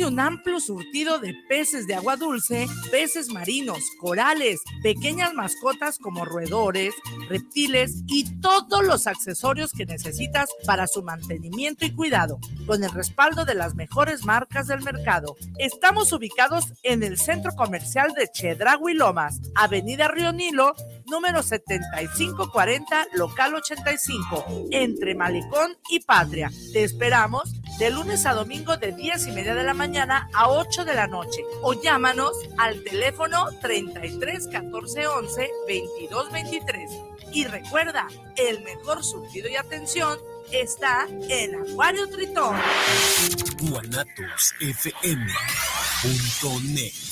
un amplio surtido de peces de agua dulce, peces marinos, corales, pequeñas mascotas como roedores, reptiles y todos los accesorios que necesitas para su mantenimiento y cuidado, con el respaldo de las mejores marcas del mercado. Estamos ubicados en el centro comercial de Chedragui Lomas, Avenida Río Nilo, número 7540, local 85, entre Malecón y Patria. Te esperamos de lunes a domingo de 10 y media de la mañana a 8 de la noche o llámanos al teléfono 33 14 11 22 23. Y recuerda, el mejor surtido y atención está en Acuario Tritón. guanatosfm.net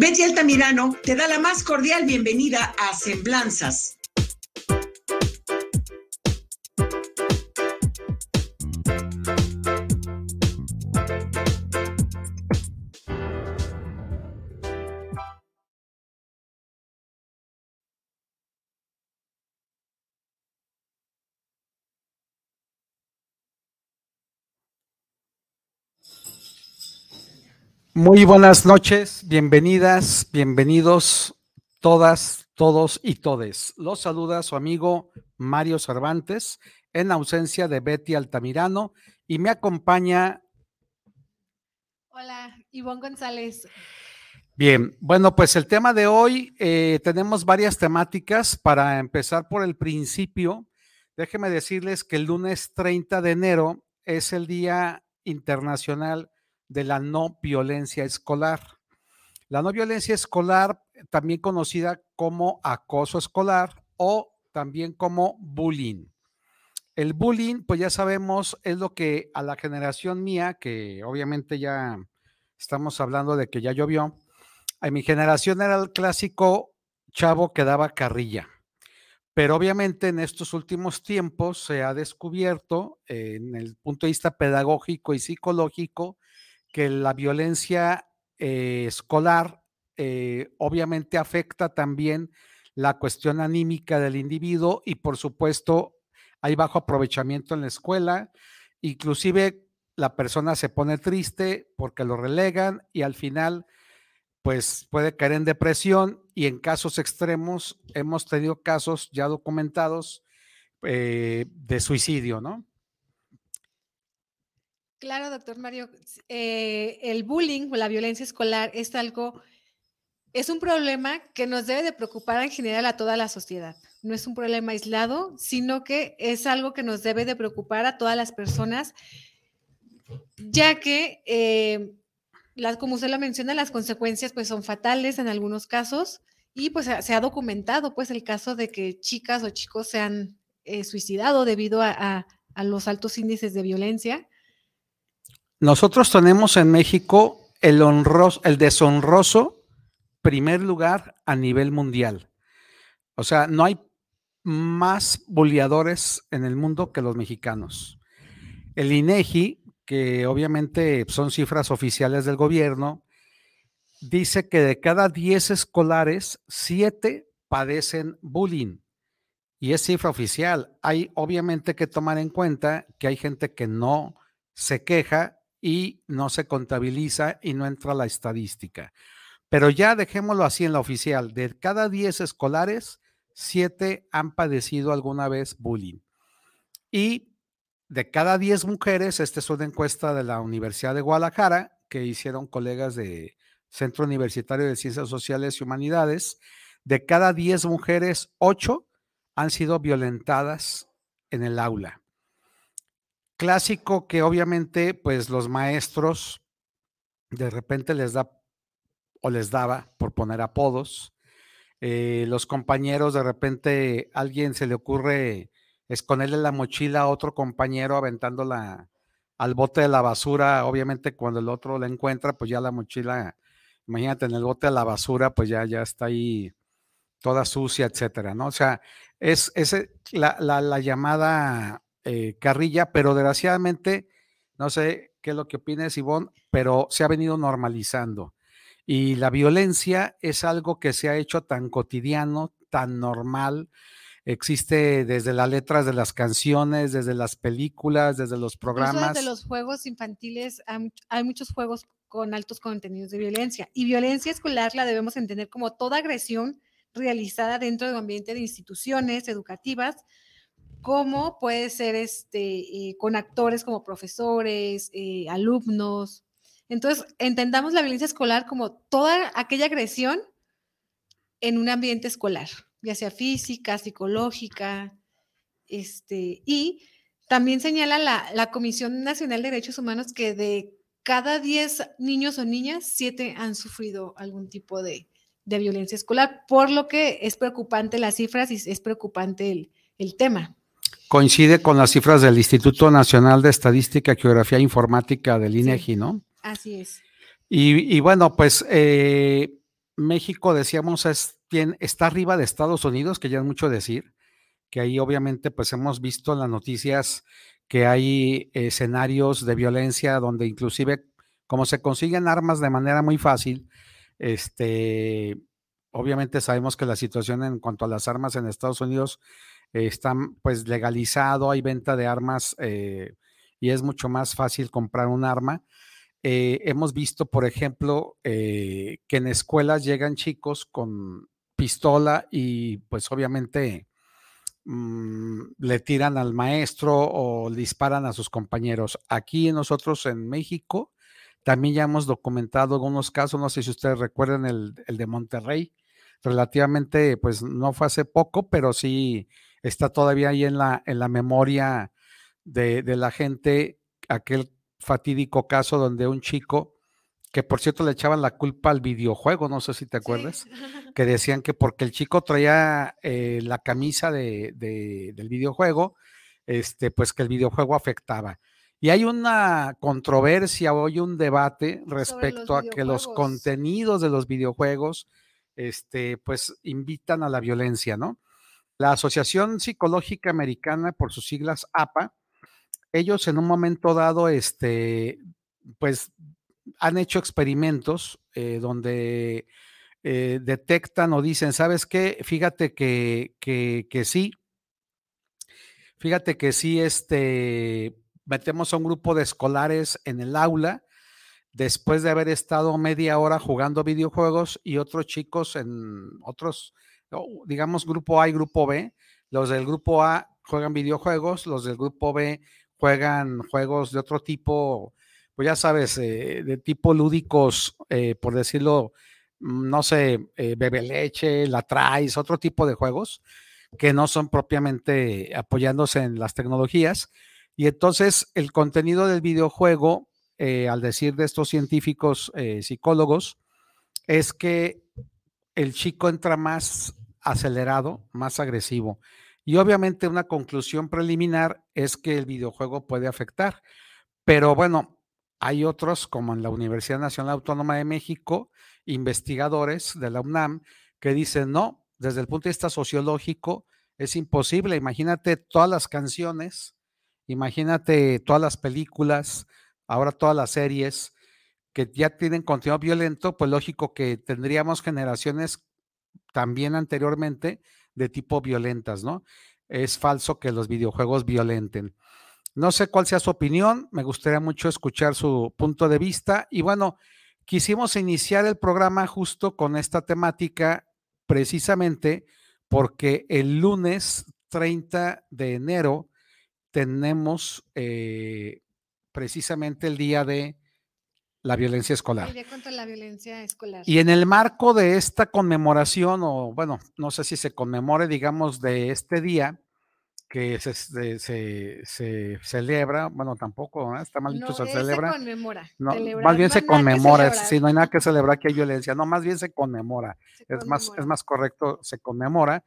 Betty Altamirano te da la más cordial bienvenida a Semblanzas. Muy buenas noches, bienvenidas, bienvenidos todas, todos y todes. Los saluda su amigo Mario Cervantes en ausencia de Betty Altamirano y me acompaña. Hola, Ivonne González. Bien, bueno, pues el tema de hoy eh, tenemos varias temáticas. Para empezar por el principio, déjenme decirles que el lunes 30 de enero es el Día Internacional de la no violencia escolar. La no violencia escolar, también conocida como acoso escolar o también como bullying. El bullying, pues ya sabemos, es lo que a la generación mía, que obviamente ya estamos hablando de que ya llovió, a mi generación era el clásico chavo que daba carrilla. Pero obviamente en estos últimos tiempos se ha descubierto, en el punto de vista pedagógico y psicológico, que la violencia eh, escolar eh, obviamente afecta también la cuestión anímica del individuo y por supuesto hay bajo aprovechamiento en la escuela, inclusive la persona se pone triste porque lo relegan y al final pues puede caer en depresión y en casos extremos hemos tenido casos ya documentados eh, de suicidio, ¿no? Claro, doctor Mario. Eh, el bullying o la violencia escolar es algo, es un problema que nos debe de preocupar en general a toda la sociedad. No es un problema aislado, sino que es algo que nos debe de preocupar a todas las personas, ya que, eh, las, como usted lo menciona, las consecuencias pues son fatales en algunos casos y pues se ha documentado pues el caso de que chicas o chicos se han eh, suicidado debido a los altos índices de violencia. Nosotros tenemos en México el, honroso, el deshonroso primer lugar a nivel mundial. O sea, no hay más boleadores en el mundo que los mexicanos. El INEGI, que obviamente son cifras oficiales del gobierno, dice que de cada 10 escolares, 7 padecen bullying. Y es cifra oficial. Hay obviamente que tomar en cuenta que hay gente que no se queja y no se contabiliza y no entra la estadística. Pero ya dejémoslo así en la oficial, de cada 10 escolares, 7 han padecido alguna vez bullying. Y de cada 10 mujeres, esta es una encuesta de la Universidad de Guadalajara que hicieron colegas de Centro Universitario de Ciencias Sociales y Humanidades, de cada 10 mujeres, 8 han sido violentadas en el aula. Clásico que obviamente pues los maestros de repente les da o les daba por poner apodos. Eh, los compañeros de repente alguien se le ocurre esconderle la mochila a otro compañero aventándola al bote de la basura. Obviamente cuando el otro la encuentra, pues ya la mochila, imagínate en el bote de la basura, pues ya, ya está ahí toda sucia, etcétera, ¿no? O sea, es, la, la, llamada eh, carrilla, pero desgraciadamente, no sé qué es lo que opines, Ivonne, pero se ha venido normalizando. Y la violencia es algo que se ha hecho tan cotidiano, tan normal. Existe desde las letras de las canciones, desde las películas, desde los programas. desde los juegos infantiles hay muchos juegos con altos contenidos de violencia. Y violencia escolar la debemos entender como toda agresión realizada dentro de un ambiente de instituciones educativas, como puede ser este, eh, con actores como profesores, eh, alumnos. Entonces, entendamos la violencia escolar como toda aquella agresión en un ambiente escolar, ya sea física, psicológica, este, y también señala la, Comisión Nacional de Derechos Humanos que de cada 10 niños o niñas, 7 han sufrido algún tipo de violencia escolar, por lo que es preocupante las cifras y es preocupante el, tema. Coincide con las cifras del Instituto Nacional de Estadística, Geografía e Informática del INEGI, ¿no? Así es. Y, bueno, pues eh, México, decíamos, es, está arriba de Estados Unidos, que ya es mucho decir, que ahí obviamente pues hemos visto en las noticias que hay escenarios de violencia donde inclusive como se consiguen armas de manera muy fácil, este, obviamente sabemos que la situación en cuanto a las armas en Estados Unidos está pues legalizado, hay venta de armas eh, y es mucho más fácil comprar un arma. Eh, hemos visto, por ejemplo, eh, que en escuelas llegan chicos con pistola y pues obviamente mm, le tiran al maestro o disparan a sus compañeros. Aquí nosotros en México también ya hemos documentado algunos casos, no sé si ustedes recuerdan el, de Monterrey, relativamente, pues no fue hace poco, pero sí está todavía ahí en la, en la memoria de, la gente aquel fatídico caso donde un chico, que por cierto le echaban la culpa al videojuego, no sé si te acuerdas, que decían que porque el chico traía eh, la camisa de, del videojuego, este, pues que el videojuego afectaba. Y hay una controversia, hoy un debate respecto a que los contenidos de los videojuegos, este, pues invitan a la violencia, ¿no? La Asociación Psicológica Americana, por sus siglas APA, ellos en un momento dado, este, pues han hecho experimentos eh, donde eh, detectan o dicen, ¿sabes qué? Fíjate que, que, que sí, fíjate que sí, este, metemos a un grupo de escolares en el aula después de haber estado media hora jugando videojuegos y otros chicos en otros, digamos, grupo A y grupo B. Los del grupo A juegan videojuegos, los del grupo B juegan juegos de otro tipo, pues ya sabes, eh, de tipo lúdicos, eh, por decirlo, mm, no sé, eh, bebe leche, la traes, otro tipo de juegos que no son propiamente apoyándose en las tecnologías y entonces el contenido del videojuego, al decir de estos científicos psicólogos, es que el chico entra más acelerado, más agresivo. Y obviamente una conclusión preliminar es que el videojuego puede afectar. Pero bueno, hay otros, como en la Universidad Nacional Autónoma de México, investigadores de la UNAM, que dicen, no, desde el punto de vista sociológico, es imposible. Imagínate todas las canciones Imagínate todas las películas, ahora todas las series que ya tienen contenido violento, pues lógico que tendríamos generaciones también anteriormente de tipo violentas, ¿no? Es falso que los videojuegos violenten. No sé cuál sea su opinión, me gustaría mucho escuchar su punto de vista. Y bueno, quisimos iniciar el programa justo con esta temática precisamente porque el lunes 30 de enero tenemos eh, precisamente el día de la violencia escolar. El día contra la violencia escolar. Y en el marco de esta conmemoración, o bueno, no sé si se conmemore, digamos, de este día, que se, se, se, se celebra, bueno, tampoco, ¿eh? está mal dicho, No, se es celebra. Se conmemora. No, Celebrar, más bien no se conmemora, sí, no hay nada que celebrar que hay violencia, no, más bien se conmemora, es más, es más correcto, se conmemora.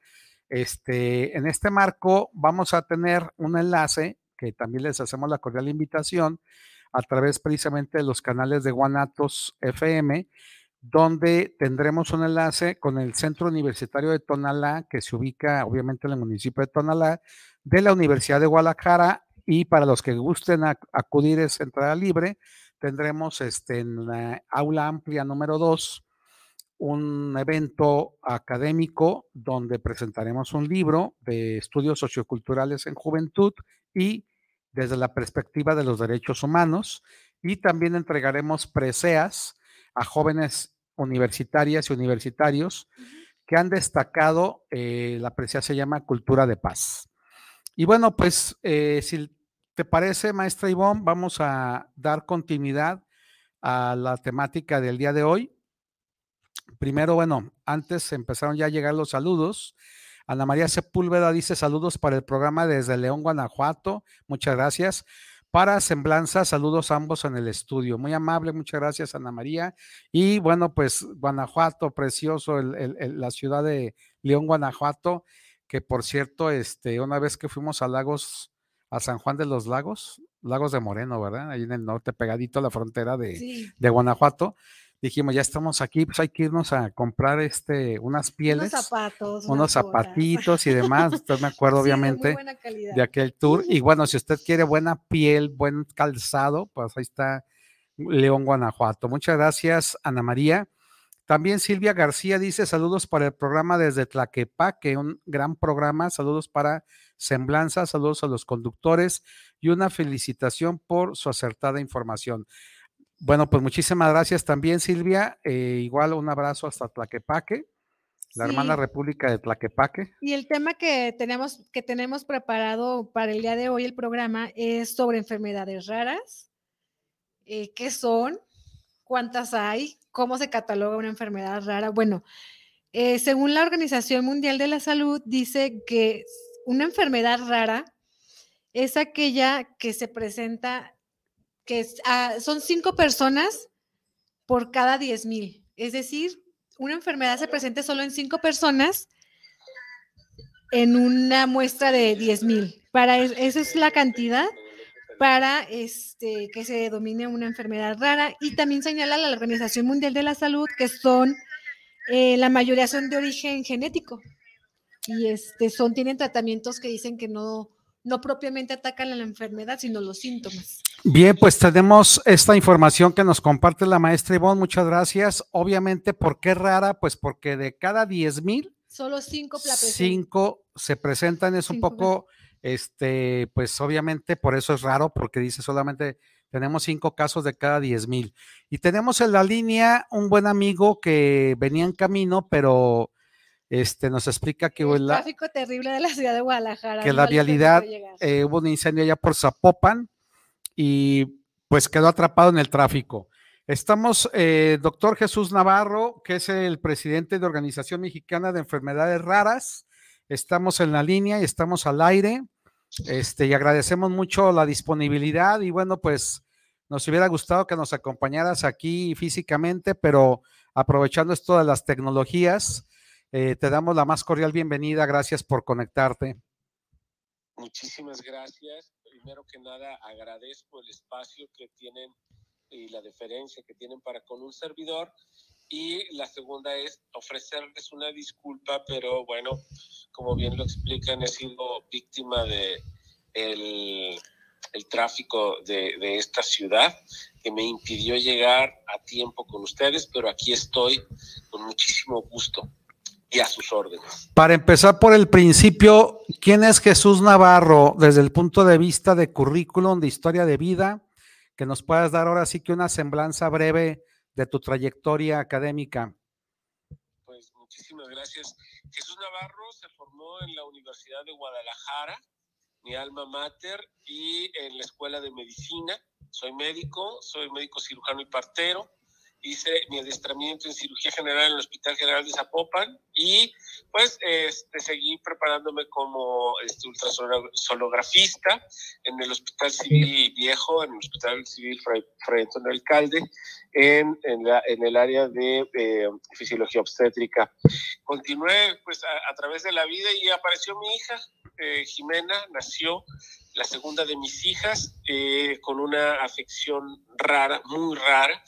Este, en este marco vamos a tener un enlace que también les hacemos la cordial invitación a través precisamente de los canales de Guanatos FM, donde tendremos un enlace con el Centro Universitario de Tonalá, que se ubica obviamente en el municipio de Tonalá, de la Universidad de Guadalajara, y para los que gusten ac- acudir es entrada libre, tendremos este, en la aula amplia número 2 un evento académico donde presentaremos un libro de estudios socioculturales en juventud y desde la perspectiva de los derechos humanos y también entregaremos preseas a jóvenes universitarias y universitarios que han destacado, eh, la presea se llama Cultura de Paz. Y bueno, pues eh, si te parece, maestra Ivonne, vamos a dar continuidad a la temática del día de hoy. Primero, bueno, antes empezaron ya a llegar los saludos. Ana María Sepúlveda dice saludos para el programa desde León, Guanajuato. Muchas gracias. Para Semblanza, saludos a ambos en el estudio. Muy amable, muchas gracias, Ana María. Y bueno, pues Guanajuato, precioso, el- el- el- la ciudad de León, Guanajuato, que por cierto, este, una vez que fuimos a Lagos, a San Juan de los Lagos, Lagos de Moreno, ¿verdad? Ahí en el norte, pegadito a la frontera de, Sí. de Guanajuato. Dijimos, ya estamos aquí, pues hay que irnos a comprar este, unas pieles, Unos zapatos. unos zapatitos y demás. Usted me acuerdo, Sí, obviamente, de aquel tour. Y bueno, si usted quiere buena piel, buen calzado, pues ahí está León, Guanajuato. Muchas gracias, Ana María. También Silvia García dice saludos para el programa desde Tlaquepaque, un gran programa. Saludos para Semblanza, saludos a los conductores y una felicitación por su acertada información. Bueno, pues muchísimas gracias también, Silvia. Eh, igual un abrazo hasta Tlaquepaque, la hermana república de Tlaquepaque. Y el tema que tenemos, que tenemos preparado para el día de hoy, el programa, es sobre enfermedades raras. Eh, ¿Qué son? ¿Cuántas hay? ¿Cómo se cataloga una enfermedad rara? Bueno, eh, según la Organización Mundial de la Salud, dice que una enfermedad rara es aquella que se presenta, que ah, son cinco personas por cada 10 mil. Es decir, una enfermedad se presenta solo en cinco personas en una muestra de 10 mil. Para es- esa es la cantidad para este, que se domine una enfermedad rara y también señala la Organización Mundial de la Salud que son eh, la mayoría son de origen genético y este son tienen tratamientos que dicen que no no propiamente atacan a la enfermedad sino los síntomas. Bien, pues tenemos esta información que nos comparte la maestra Ivonne. Muchas gracias. Obviamente, ¿por qué rara? Pues porque de cada 10 mil, Solo cinco la presentan. cinco se presentan. Es un poco, este, pues obviamente por eso es raro, porque dice solamente tenemos cinco casos de cada 10 mil. Y tenemos en la línea un buen amigo que venía en camino, pero este, nos explica que el la, tráfico terrible de la ciudad de Guadalajara. que la vialidad, eh, hubo un incendio allá por Zapopan y pues quedó atrapado en el tráfico. Estamos, eh, doctor Jesús Navarro, que es el presidente de Organización Mexicana de Enfermedades Raras. Estamos en la línea y estamos al aire. Este, y agradecemos mucho la disponibilidad y bueno, pues nos hubiera gustado que nos acompañaras aquí físicamente, pero aprovechando esto de las tecnologías, eh, te damos la más cordial bienvenida. Gracias por conectarte. Muchísimas gracias. Primero que nada, agradezco el espacio que tienen y la deferencia que tienen para con un servidor. Y la segunda es ofrecerles una disculpa, pero bueno, como bien lo explican, he sido víctima de el, el tráfico de, de esta ciudad que me impidió llegar a tiempo con ustedes, pero aquí estoy con muchísimo gusto. Y a sus órdenes. Para empezar por el principio, ¿quién es Jesús Navarro desde el punto de vista de currículum, de historia de vida? Que nos puedas dar ahora sí que una semblanza breve de tu trayectoria académica. Pues muchísimas gracias. Jesús Navarro se formó en la Universidad de Guadalajara, mi alma mater, y en la Escuela de Medicina. Soy médico, soy médico cirujano y partero hice mi adiestramiento en cirugía general en el Hospital General de Zapopan y pues este, seguí preparándome como este, ultrasonografista en el Hospital Civil Viejo, en el Hospital Civil Fray, Antonio Alcalde, en, en, la, en, el área de eh, fisiología obstétrica. Continué pues a, a, través de la vida y apareció mi hija, eh, Jimena, nació la segunda de mis hijas, eh, con una afección rara, muy rara,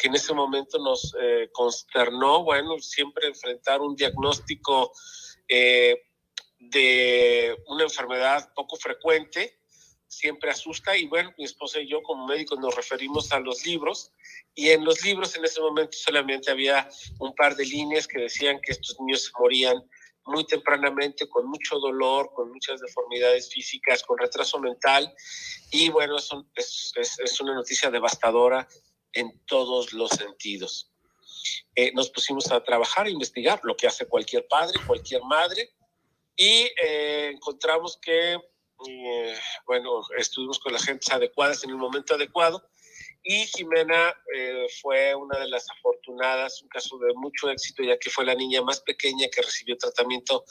que en ese momento nos eh, consternó, bueno, siempre enfrentar un diagnóstico eh, de una enfermedad poco frecuente, siempre asusta y bueno, mi esposa y yo como médicos nos referimos a los libros y en los libros en ese momento solamente había un par de líneas que decían que estos niños se morían muy tempranamente, con mucho dolor, con muchas deformidades físicas, con retraso mental. Y bueno, es, una noticia devastadora en todos los sentidos. Eh, nos pusimos a trabajar, a investigar lo que hace cualquier padre, cualquier madre, y eh, encontramos que, eh, bueno, estuvimos con las gentes adecuadas en el momento adecuado, y Jimena fue una de las afortunadas, un caso de mucho éxito, ya que fue la niña más pequeña que recibió tratamiento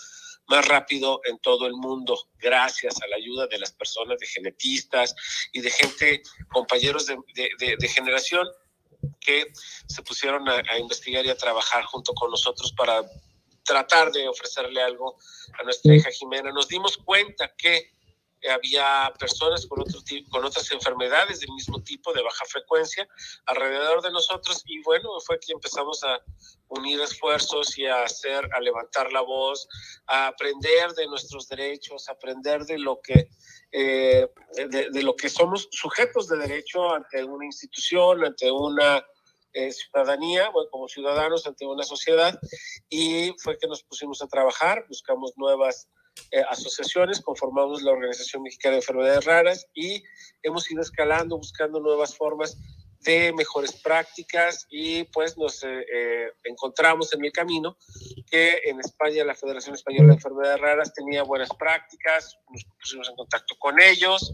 más rápido en todo el mundo, gracias a la ayuda de las personas, de genetistas y de gente, compañeros de, de, generación que se pusieron a, a, investigar y a trabajar junto con nosotros para tratar de ofrecerle algo a nuestra hija Jimena. Nos dimos cuenta que había personas con, otro tipo, con otras enfermedades del mismo tipo, de baja frecuencia, alrededor de nosotros y bueno, fue que empezamos a unir esfuerzos y a hacer, a levantar la voz, a aprender de nuestros derechos, a aprender de lo que, eh, de, de, lo que somos sujetos de derecho ante una institución, ante una eh, ciudadanía, bueno, como ciudadanos ante una sociedad y fue que nos pusimos a trabajar, buscamos nuevas eh, asociaciones, conformamos la Organización Mexicana de Enfermedades Raras y hemos ido escalando, buscando nuevas formas de mejores prácticas y pues nos eh, eh, encontramos en el camino que en España la Federación Española de Enfermedades Raras tenía buenas prácticas, nos pusimos en contacto con ellos,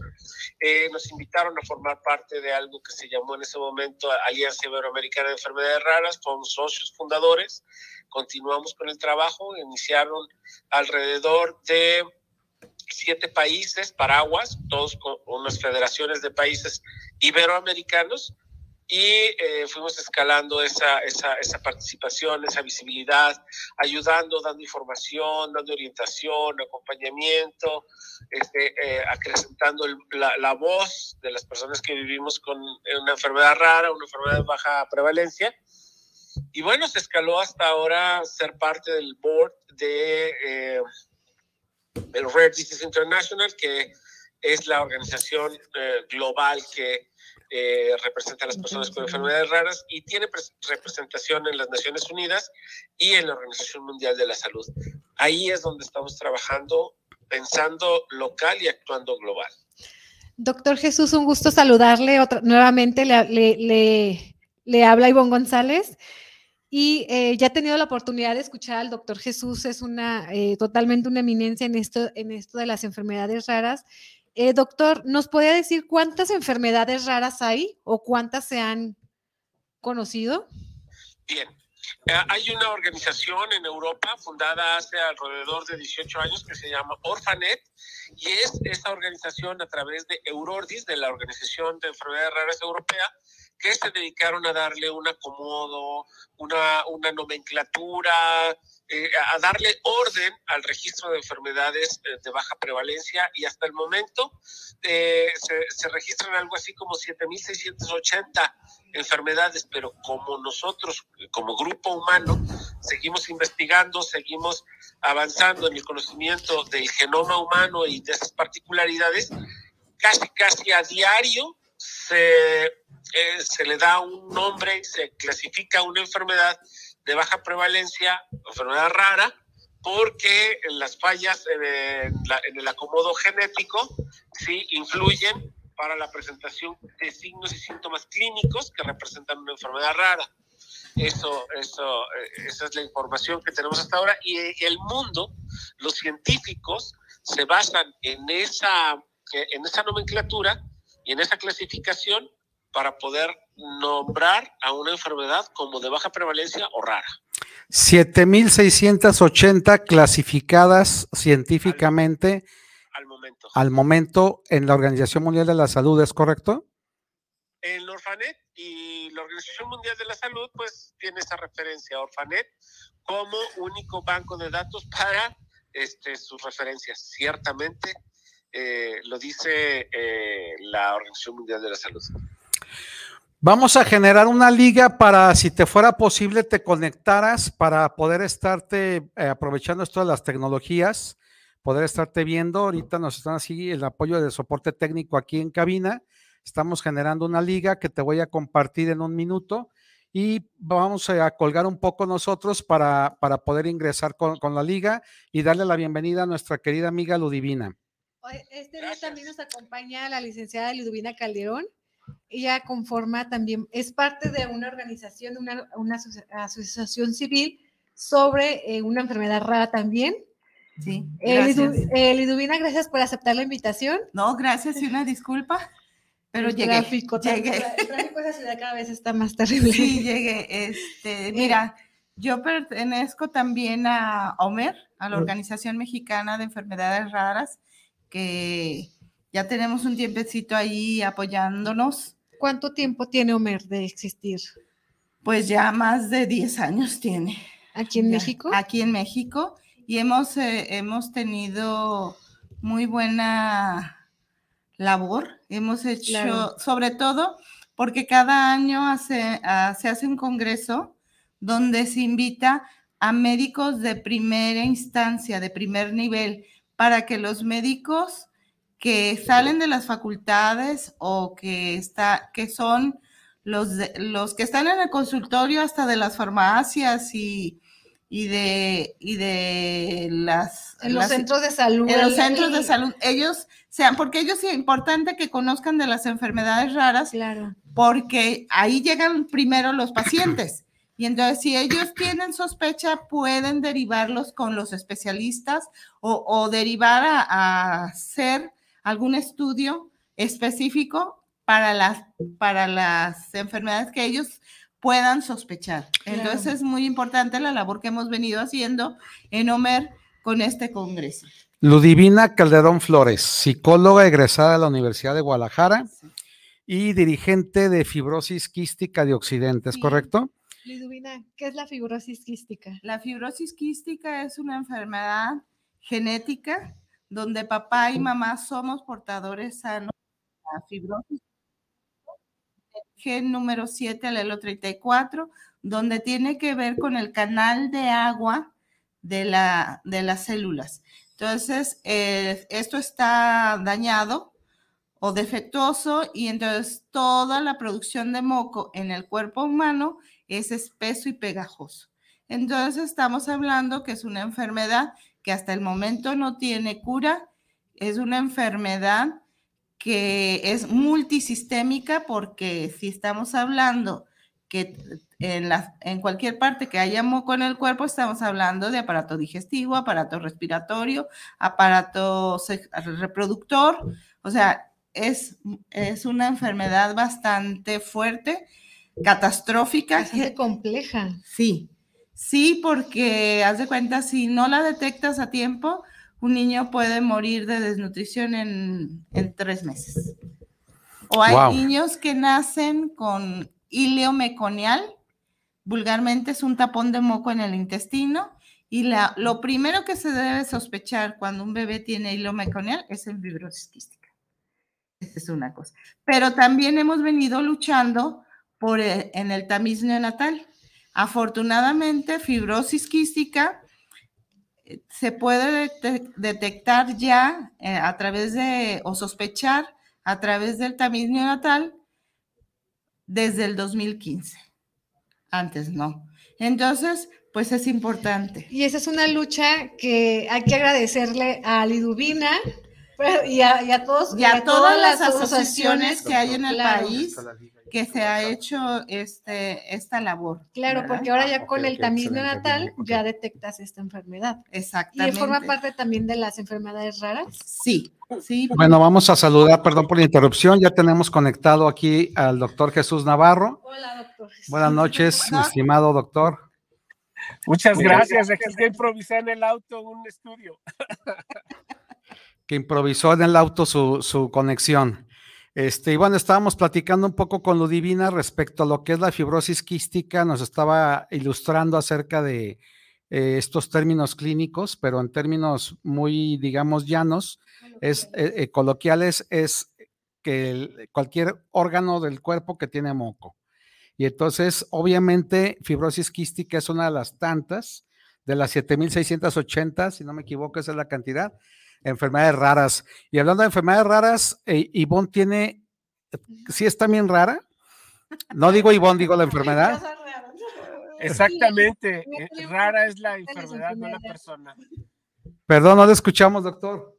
eh, nos invitaron a formar parte de algo que se llamó en ese momento Alianza Iberoamericana de Enfermedades Raras, somos socios fundadores, continuamos con el trabajo, iniciaron alrededor de siete países, paraguas, todos con unas federaciones de países iberoamericanos, y eh, fuimos escalando esa, esa, esa, participación, esa visibilidad, ayudando, dando información, dando orientación, acompañamiento, este, eh, acrecentando el, la, la, voz de las personas que vivimos con una enfermedad rara, una enfermedad de baja prevalencia. Y bueno, se escaló hasta ahora ser parte del board de eh, el Rare Disease International, que es la organización eh, global que eh, representa a las personas con enfermedades raras y tiene representación en las Naciones Unidas y en la Organización Mundial de la Salud. Ahí es donde estamos trabajando, pensando local y actuando global. Doctor Jesús, un gusto saludarle otra, nuevamente. Le, le, le, habla Ivonne González. Y eh, ya he tenido la oportunidad de escuchar al doctor Jesús, es una eh, totalmente una eminencia en esto, en esto de las enfermedades raras. Eh, doctor, ¿nos puede decir cuántas enfermedades raras hay o cuántas se han conocido? Bien, eh, hay una organización en Europa fundada hace alrededor de 18 años que se llama Orphanet y es esta organización a través de Eurordis, de la Organización de Enfermedades Raras Europea, que se dedicaron a darle un acomodo, una, una nomenclatura, eh, a darle orden al registro de enfermedades eh, de baja prevalencia y hasta el momento eh, se, se, registran algo así como 7.680 enfermedades, pero como nosotros, como grupo humano, seguimos investigando, seguimos avanzando en el conocimiento del genoma humano y de esas particularidades, casi, casi a diario se, eh, se le da un nombre, se clasifica una enfermedad de baja prevalencia, enfermedad rara, porque las fallas en, el acomodo genético sí influyen para la presentación de signos y síntomas clínicos que representan una enfermedad rara. Eso, eso, eh, esa es la información que tenemos hasta ahora y el mundo, los científicos se basan en esa, en esa nomenclatura y en esa clasificación para poder nombrar a una enfermedad como de baja prevalencia o rara. 7.680 clasificadas científicamente al, momento. al momento en la Organización Mundial de la Salud, ¿es correcto? En Orfanet y la Organización Mundial de la Salud pues tiene esa referencia, Orfanet, como único banco de datos para este, sus referencias. Ciertamente eh, lo dice eh, la Organización Mundial de la Salud. Vamos a generar una liga para, si te fuera posible, te conectaras para poder estarte eh, aprovechando esto de las tecnologías, poder estarte viendo. Ahorita nos están así el apoyo de soporte técnico aquí en cabina. Estamos generando una liga que te voy a compartir en un minuto y vamos a colgar un poco nosotros para, para poder ingresar con, con, la liga y darle la bienvenida a nuestra querida amiga Ludivina. Este día también nos acompaña la licenciada Ludivina Calderón ella conforma también, es parte de una organización, una, una asociación civil sobre eh, una enfermedad rara también. Sí. Gracias. Eh, Liduvina, gracias por aceptar la invitación. No, gracias y una disculpa. Pero llegué. Tráfico, llegué. El tráfico de esa ciudad cada vez está más terrible. Sí, llegué. Este, mira, yo pertenezco también a OMER, a la Organización Mexicana de Enfermedades Raras, que ya tenemos un tiempecito ahí apoyándonos. ¿Cuánto tiempo tiene Homer de existir? Pues ya más de 10 años tiene. ¿Aquí en México? Aquí en México. Y hemos, eh, hemos tenido muy buena labor. Hemos hecho, sobre todo porque cada año hace, ah, se hace un congreso donde se invita a médicos de primera instancia, de primer nivel, para que los médicos que salen de las facultades o que, está, que son los, los que están en el consultorio hasta de las farmacias y, y de, y de las... En los centros de salud. En los centros de salud. Ellos sean, porque ellos es importante que conozcan de las enfermedades raras. Claro. Porque ahí llegan primero los pacientes. Y entonces, si ellos tienen sospecha, pueden derivarlos con los especialistas o, o derivar a, a hacer algún estudio específico para las, para las enfermedades que ellos puedan sospechar. Entonces es muy importante la labor que hemos venido haciendo en OMER con este congreso. Ludivina Calderón Flores, psicóloga egresada de la Universidad de Guadalajara y dirigente de fibrosis quística de Occidente, ¿es correcto? Ludivina, ¿qué es la fibrosis quística? La fibrosis quística es una enfermedad genética donde papá y mamá somos portadores sanos de la fibrosis. Gen número 7, alelo 34, donde tiene que ver con el canal de agua de, la, de las células. Entonces, eh, esto está dañado o defectuoso y entonces toda la producción de moco en el cuerpo humano es espeso y pegajoso. Entonces, estamos hablando que es una enfermedad que hasta el momento no tiene cura. Es una enfermedad que es multisistémica porque si estamos hablando que en, cualquier parte que haya moco en el cuerpo, estamos hablando de aparato digestivo, aparato respiratorio, aparato reproductor, o sea, es, es una enfermedad bastante fuerte, catastrófica. Bastante compleja. Sí, Sí, porque haz de cuenta, si no la detectas a tiempo, un niño puede morir de desnutrición en, tres meses. O hay niños que nacen con ileo meconial, vulgarmente es un tapón de moco en el intestino, y la, lo primero que se debe sospechar cuando un bebé tiene hilo meconial es el fibrosis quística. Esa es una cosa. Pero también hemos venido luchando por eh, en el tamiz neonatal. Afortunadamente, fibrosis quística eh, se puede detectar ya eh, a través de, o sospechar a través del tamiz neonatal desde el 2015. Antes no. Entonces, pues es importante. Y esa es una lucha que hay que agradecerle a Liduvina y, a, todos y a, todas, las asociaciones, que hay en el país que se ha hecho este, esta labor. Claro, porque ahora ya con el tamiz neonatal ya detectas esta enfermedad. Exactamente. ¿Y forma parte también de las enfermedades raras? Sí, sí. Bueno, vamos a saludar, perdón por la interrupción, ya tenemos conectado aquí al doctor Jesús Navarro. Hola, doctor. Buenas noches, mi estimado doctor. Muchas gracias, es que improvisé en el auto un estudio. que improvisó en el auto su, su conexión. Este, y bueno, estábamos platicando un poco con Ludivina respecto a lo que es la fibrosis quística, nos estaba ilustrando acerca de eh, estos términos clínicos, pero en términos muy, digamos, llanos, es eh, eh, coloquiales, es que cualquier órgano del cuerpo que tiene moco. Y entonces, obviamente, fibrosis quística es una de las tantas, de las 7.680, si no me equivoco, esa es la cantidad, enfermedades raras. Y hablando de enfermedades raras, eh, Ivonne tiene, sí es también rara. No digo Ivonne, digo la enfermedad. Exactamente, eh, rara es la enfermedad, no la persona. Perdón, no le escuchamos, doctor.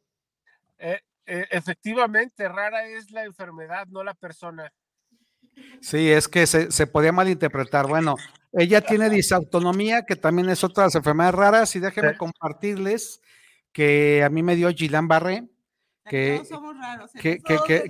Eh, efectivamente, rara es la enfermedad, no la persona. Sí, es que se, se, podía malinterpretar. Bueno, ella tiene disautonomía, que también es otra de las enfermedades raras, y déjenme compartirles que a mí me dio Gilan Barré, que, que,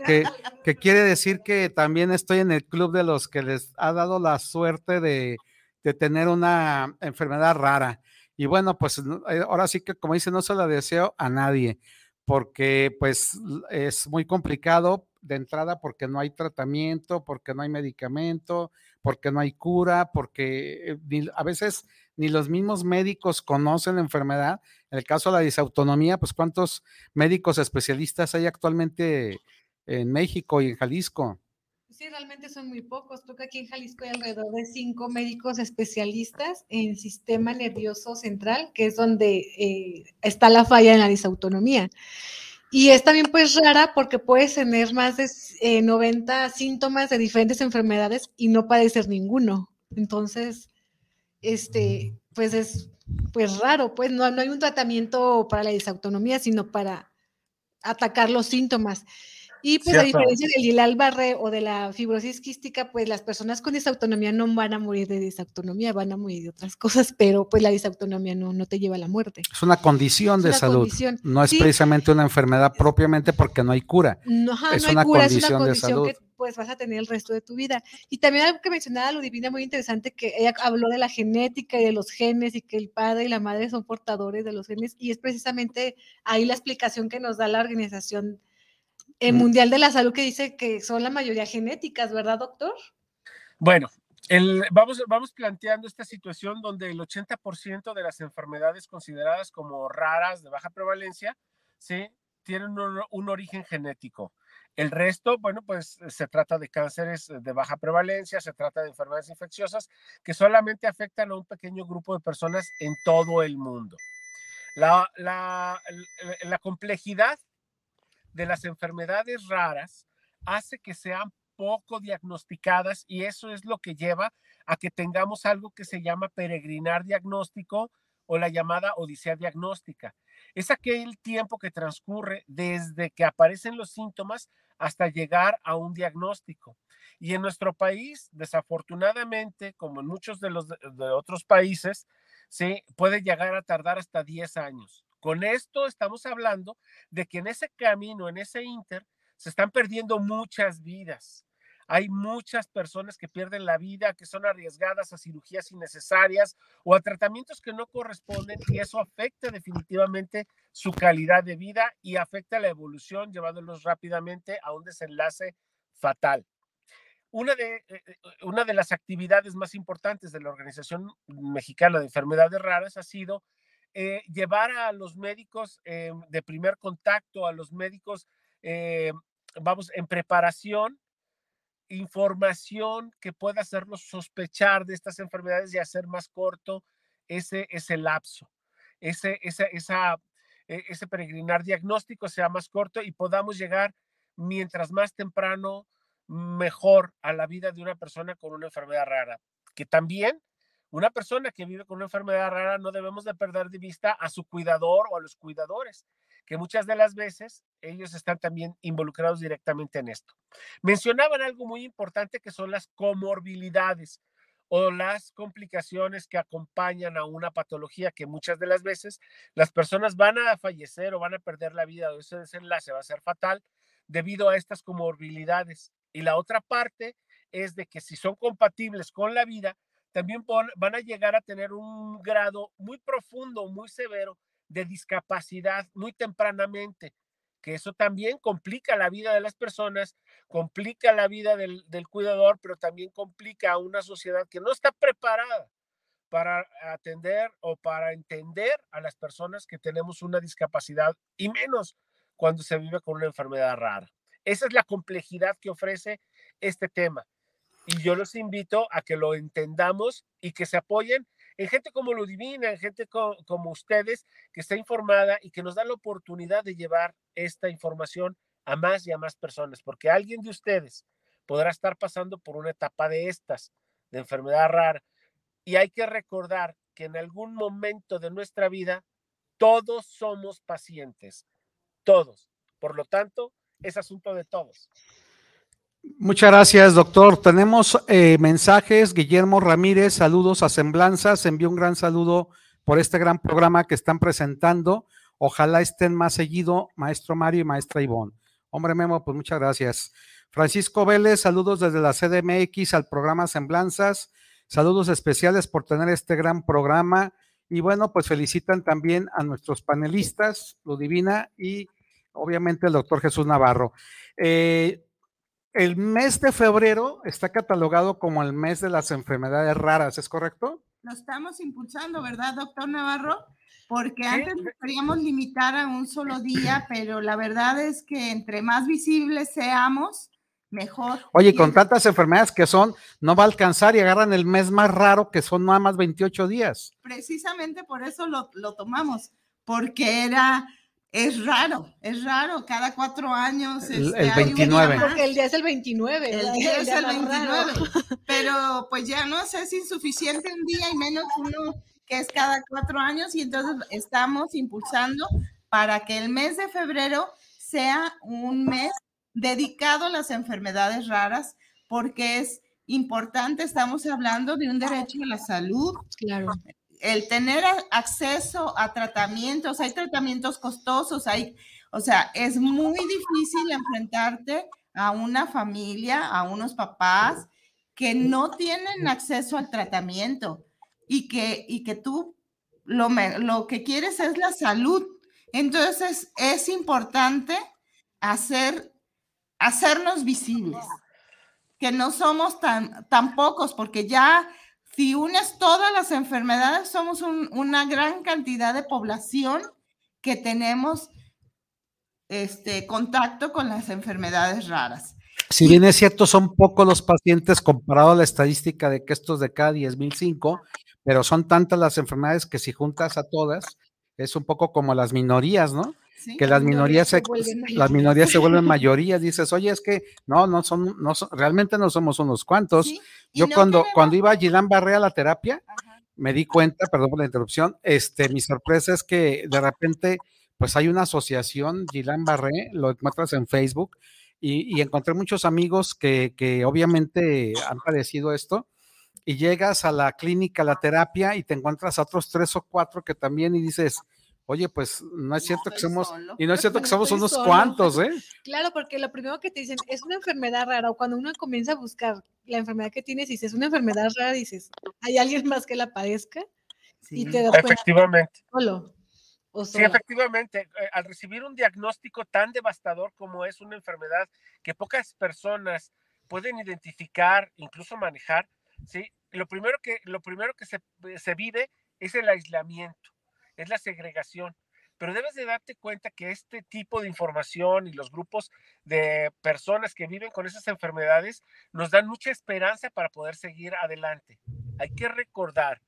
que, que, quiere decir que también estoy en el club de los que les ha dado la suerte de, de tener una enfermedad rara. Y bueno, pues eh, ahora sí que, como dice, no se la deseo a nadie, porque pues es muy complicado de entrada porque no hay tratamiento, porque no hay medicamento, porque no hay cura, porque eh, a veces ni los mismos médicos conocen la enfermedad. En el caso de la disautonomía, pues cuántos médicos especialistas hay actualmente en México y en Jalisco. Sí, realmente son muy pocos. Creo que aquí en Jalisco hay alrededor de cinco médicos especialistas en sistema nervioso central, que es donde eh, está la falla en la disautonomía. Y es también pues rara porque puedes tener más de 90 eh, síntomas de diferentes enfermedades y no padecer ninguno. Entonces, este, pues es pues raro, pues no, no hay un tratamiento para la disautonomía, sino para atacar los síntomas. Y pues a diferencia del hilal barre o de la fibrosis quística, pues las personas con disautonomía no van a morir de disautonomía, van a morir de otras cosas, pero pues la disautonomía no, no te lleva a la muerte. Es una condición de salud, no es precisamente una enfermedad propiamente porque no hay cura. No, es, una cura, condición es una condición de salud. que pues vas a tener el resto de tu vida. Y también algo que mencionaba Ludivina muy interesante, que ella habló de la genética y de los genes y que el padre y la madre son portadores de los genes y es precisamente ahí la explicación que nos da la organización el Mundial de la Salud que dice que son la mayoría genéticas, ¿verdad, doctor? Bueno, el, vamos, vamos planteando esta situación donde el 80% de las enfermedades consideradas como raras de baja prevalencia, ¿sí? tienen un, un, origen genético. El resto, bueno, pues se trata de cánceres de baja prevalencia, se trata de enfermedades infecciosas que solamente afectan a un pequeño grupo de personas en todo el mundo. La, la, la complejidad de las enfermedades raras hace que sean poco diagnosticadas y eso es lo que lleva a que tengamos algo que se llama peregrinar diagnóstico o la llamada odisea diagnóstica. Es aquel tiempo que transcurre desde que aparecen los síntomas hasta llegar a un diagnóstico. Y en nuestro país, desafortunadamente, como en muchos de los de, otros países, ¿sí? puede llegar a tardar hasta 10 años. Con esto estamos hablando de que en ese camino, en ese inter, se están perdiendo muchas vidas. Hay muchas personas que pierden la vida, que son arriesgadas a cirugías innecesarias o a tratamientos que no corresponden y eso afecta definitivamente su calidad de vida y afecta la evolución llevándolos rápidamente a un desenlace fatal. Una de, eh, eh, una de las actividades más importantes de la Organización Mexicana de Enfermedades Raras ha sido eh, llevar a los médicos eh, de primer contacto, a los médicos, eh, vamos, en preparación, información que pueda hacerlos sospechar de estas enfermedades y hacer más corto ese, ese lapso, ese, esa, esa, e, ese peregrinar diagnóstico sea más corto y podamos llegar mientras más temprano, mejor a la vida de una persona con una enfermedad rara. que también una persona que vive con una enfermedad rara no debemos de perder de vista a su cuidador o a los cuidadores, que muchas de las veces ellos están también involucrados directamente en esto. Mencionaban algo muy importante que son las comorbilidades o las complicaciones que acompañan a una patología que muchas de las veces las personas van a fallecer o van a perder la vida o ese desenlace va a ser fatal debido a estas comorbilidades. Y la otra parte es de que si son compatibles con la vida, también van a llegar a tener un grado muy profundo, muy severo de discapacidad muy tempranamente, que eso también complica la vida de las personas, complica la vida del, cuidador, pero también complica a una sociedad que no está preparada para atender o para entender a las personas que tenemos una discapacidad y menos cuando se vive con una enfermedad rara. Esa es la complejidad que ofrece este tema. Y yo los invito a que lo entendamos y que se apoyen en gente como Ludivina, en gente como ustedes, que está informada y que nos da la oportunidad de llevar esta información a más y a más personas, porque alguien de ustedes podrá estar pasando por una etapa de estas, de enfermedad rara. Y hay que recordar que en algún momento de nuestra vida todos somos pacientes, todos. Por lo tanto, es asunto de todos. Muchas gracias, doctor. Tenemos eh, mensajes. Guillermo Ramírez, saludos a Semblanzas. Envío un gran saludo por este gran programa que están presentando. Ojalá estén más seguido, maestro Mario y maestra Ivonne. Hombre Memo, pues muchas gracias. Francisco Vélez, saludos desde la CDMX al programa Semblanzas. Saludos especiales por tener este gran programa. Y bueno, pues felicitan también a nuestros panelistas, Ludivina y obviamente el doctor Jesús Navarro. Eh, el mes de febrero está catalogado como el mes de las enfermedades raras, ¿es correcto? Lo estamos impulsando, ¿verdad, doctor Navarro? Porque antes queríamos limitar a un solo día, pero la verdad es que entre más visibles seamos, mejor. Oye, con tantas enfermedades que son, no va a alcanzar y agarran el mes más raro que son nada más 28 días. Precisamente por eso lo, lo tomamos, porque era es raro, es raro, cada cuatro años. el, 29. Este, porque el día es el 29. El día es el 29. Pero pues ya no sé, es insuficiente un día y menos uno que es cada cuatro años y entonces estamos impulsando para que el mes de febrero sea un mes dedicado a las enfermedades raras porque es importante, estamos hablando de un derecho a la salud. Claro el tener acceso a tratamientos, hay tratamientos costosos, hay, o sea, es muy difícil enfrentarte a una familia, a unos papás que no tienen acceso al tratamiento y que, y que tú lo, lo que quieres es la salud. Entonces es importante hacer, hacernos visibles, que no somos tan, tan pocos, porque ya si unes todas las enfermedades, somos una gran cantidad de población que tenemos este contacto con las enfermedades raras. Si bien es cierto, son pocos los pacientes comparado a la estadística de que estos de cada 10.005, pero son tantas las enfermedades que si juntas a todas, es un poco como las minorías, ¿no? que las minorías se, las minorías se vuelven mayorías, dices, oye, es que no, no son, no realmente no somos unos cuantos. Yo cuando, cuando iba a Gilán Barré a la terapia, me di cuenta, perdón por la interrupción, este, mi sorpresa es que de repente, pues hay una asociación, Gilán Barré, lo encuentras en Facebook, y, encontré muchos amigos que, que obviamente han padecido esto, y llegas a la clínica, a la terapia, y te encuentras a otros tres o cuatro que también, y dices, Oye, pues no es cierto que somos, y no es cierto que somos unos cuantos, ¿eh? Claro, porque lo primero que te dicen es una enfermedad rara, o cuando uno comienza a buscar la enfermedad que tienes y dices, es una enfermedad rara, dices, ¿hay alguien más que la padezca? Y te efectivamente. Solo. sí, efectivamente, eh, al recibir un diagnóstico tan devastador como es una enfermedad que pocas personas pueden identificar, incluso manejar, sí, lo primero que, lo primero que se, se vive es el aislamiento es la segregación. Pero debes de darte cuenta que este tipo de información y los grupos de personas que viven con esas enfermedades nos dan mucha esperanza para poder seguir adelante. Hay que recordar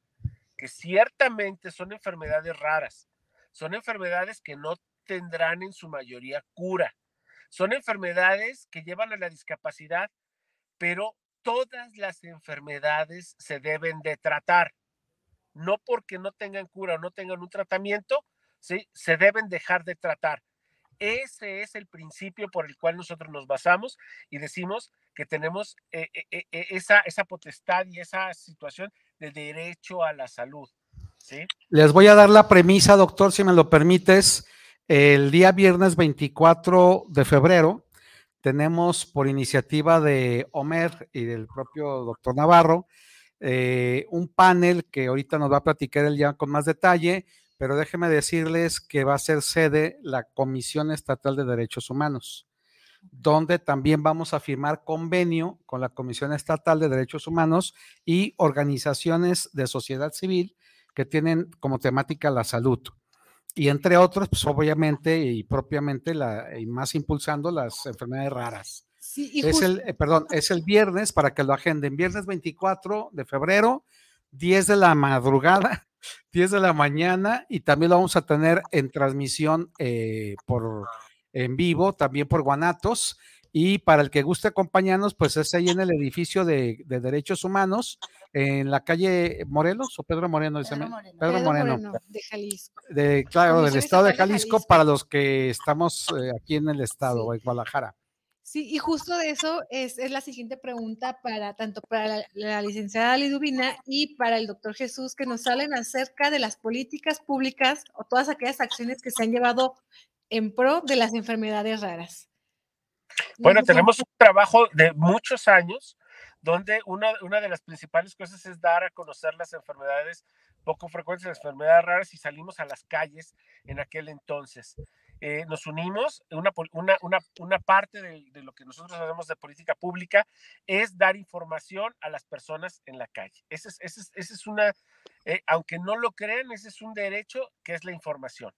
que ciertamente son enfermedades raras, son enfermedades que no tendrán en su mayoría cura, son enfermedades que llevan a la discapacidad, pero todas las enfermedades se deben de tratar. No porque no tengan cura o no tengan un tratamiento, ¿sí? se deben dejar de tratar. Ese es el principio por el cual nosotros nos basamos y decimos que tenemos eh, eh, eh, esa, esa potestad y esa situación de derecho a la salud. ¿sí? Les voy a dar la premisa, doctor, si me lo permites. El día viernes 24 de febrero tenemos por iniciativa de Omer y del propio doctor Navarro un panel que ahorita nos va a platicar él ya con más detalle pero déjeme decirles que va a ser sede la Comisión Estatal de Derechos Humanos, donde también vamos a firmar convenio con la Comisión Estatal de Derechos Humanos y organizaciones de sociedad civil que tienen como temática la salud. Y entre otros, pues obviamente y propiamente, la, y más impulsando las enfermedades raras. Sí, es el, eh, perdón, es el viernes para que lo agenden, viernes 24 de febrero, 10 de la madrugada 10 de la mañana y también lo vamos a tener en transmisión eh, por en vivo, también por Guanatos. Y para el que guste acompañarnos, pues es ahí en el edificio de, Derechos Humanos, en la calle Morelos o Pedro Moreno. Pedro Moreno. Pedro Moreno. de Jalisco. De, claro, del estado de Jalisco, para los que estamos eh, aquí en el estado, en Guadalajara. Sí, y justo de eso es, la siguiente pregunta para tanto para la, licenciada Liduvina y para el doctor Jesús, que nos salen acerca de las políticas públicas o todas aquellas acciones que se han llevado en pro de las enfermedades raras. Bueno, tenemos un trabajo de muchos años donde una, una de las principales cosas es dar a conocer las enfermedades poco frecuentes, las enfermedades raras, y salimos a las calles en aquel entonces. Eh, nos unimos, una, una, una, parte de, lo que nosotros hacemos de política pública es dar información a las personas en la calle. Ese es, ese es, es una, eh, aunque no lo crean, ese es un derecho que es la información.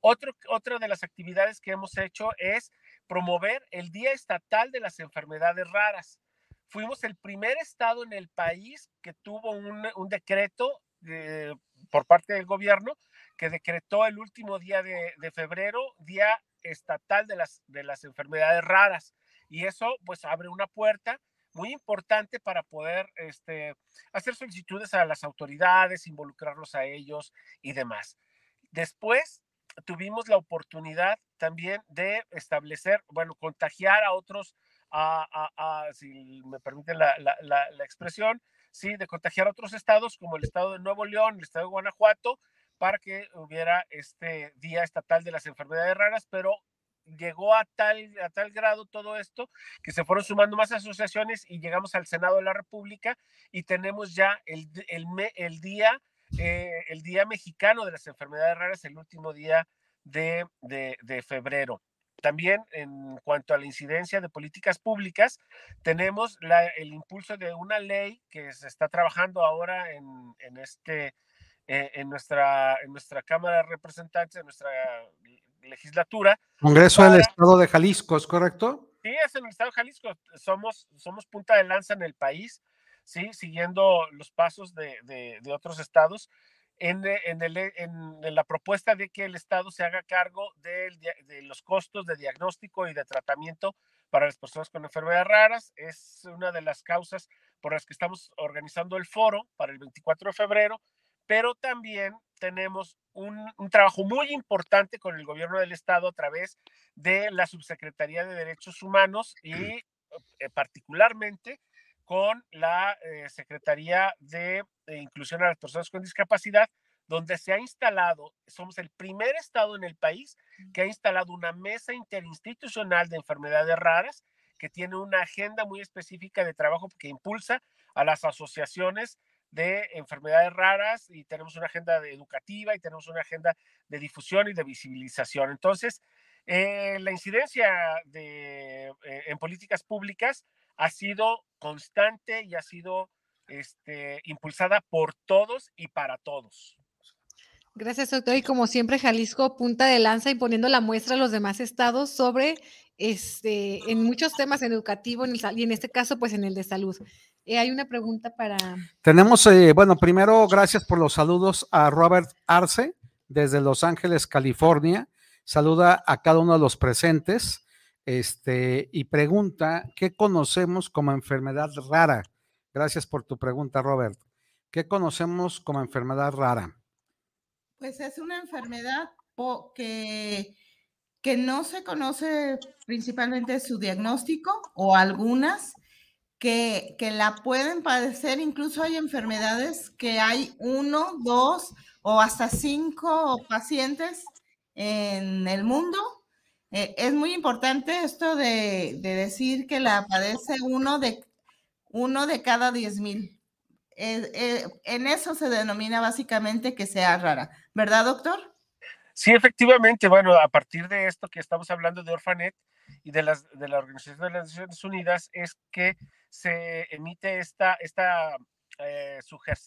Otro, otra de las actividades que hemos hecho es promover el Día Estatal de las Enfermedades Raras. Fuimos el primer estado en el país que tuvo un, un decreto eh, por parte del gobierno que decretó el último día de, febrero, Día Estatal de las, de las Enfermedades Raras. Y eso pues abre una puerta muy importante para poder este, hacer solicitudes a las autoridades, involucrarlos a ellos y demás. Después tuvimos la oportunidad también de establecer, bueno, contagiar a otros, a, si me permiten la, la, la, expresión, sí, de contagiar a otros estados como el estado de Nuevo León, el estado de Guanajuato, para que hubiera este Día Estatal de las Enfermedades Raras, pero llegó a tal, a tal grado todo esto que se fueron sumando más asociaciones y llegamos al Senado de la República y tenemos ya el, el, el día, eh, el día mexicano de las enfermedades raras, el último día de, de, de, febrero. También en cuanto a la incidencia de políticas públicas, tenemos la, el impulso de una ley que se está trabajando ahora en, en este eh, en, nuestra, en nuestra Cámara de Representantes, en nuestra legislatura. Congreso del Estado de Jalisco, ¿es correcto? Sí, es en el Estado de Jalisco. Somos, somos punta de lanza en el país, ¿sí? siguiendo los pasos de, de, otros estados. En, en, el, en, la propuesta de que el Estado se haga cargo de, de, los costos de diagnóstico y de tratamiento para las personas con enfermedades raras. Es una de las causas por las que estamos organizando el foro para el 24 de febrero pero también tenemos un, trabajo muy importante con el gobierno del estado a través de la Subsecretaría de Derechos Humanos y eh, particularmente con la eh, Secretaría de, Inclusión a las Personas con Discapacidad, donde se ha instalado, somos el primer estado en el país que ha instalado una mesa interinstitucional de enfermedades raras que tiene una agenda muy específica de trabajo que impulsa a las asociaciones de enfermedades raras y tenemos una agenda educativa y tenemos una agenda de difusión y de visibilización. Entonces, eh, la incidencia de, eh, en políticas públicas ha sido constante y ha sido este, impulsada por todos y para todos. Gracias, doctor. Y como siempre, Jalisco punta de lanza y poniendo la muestra a los demás estados sobre, este, en muchos temas en educativo y en este caso, pues en el de salud. Eh, hay una pregunta para... Tenemos, eh, bueno, primero, gracias por los saludos a Robert Arce desde Los Ángeles, California. Saluda a cada uno de los presentes. este, y pregunta, ¿qué conocemos como enfermedad rara? Gracias por tu pregunta, Robert. ¿Qué conocemos como enfermedad rara? Pues es una enfermedad que, que no se conoce principalmente su diagnóstico o algunas que, que la pueden padecer. Incluso hay enfermedades que hay uno, dos o hasta cinco pacientes en el mundo eh, es muy importante esto de, decir que la padece uno de, uno de cada diez mil. Eh, eh, en eso se denomina básicamente que sea rara, ¿verdad, doctor? Sí, efectivamente. Bueno, a partir de esto que estamos hablando de Orfanet y de, las, de la Organización de las Naciones Unidas, es que se emite esta, esta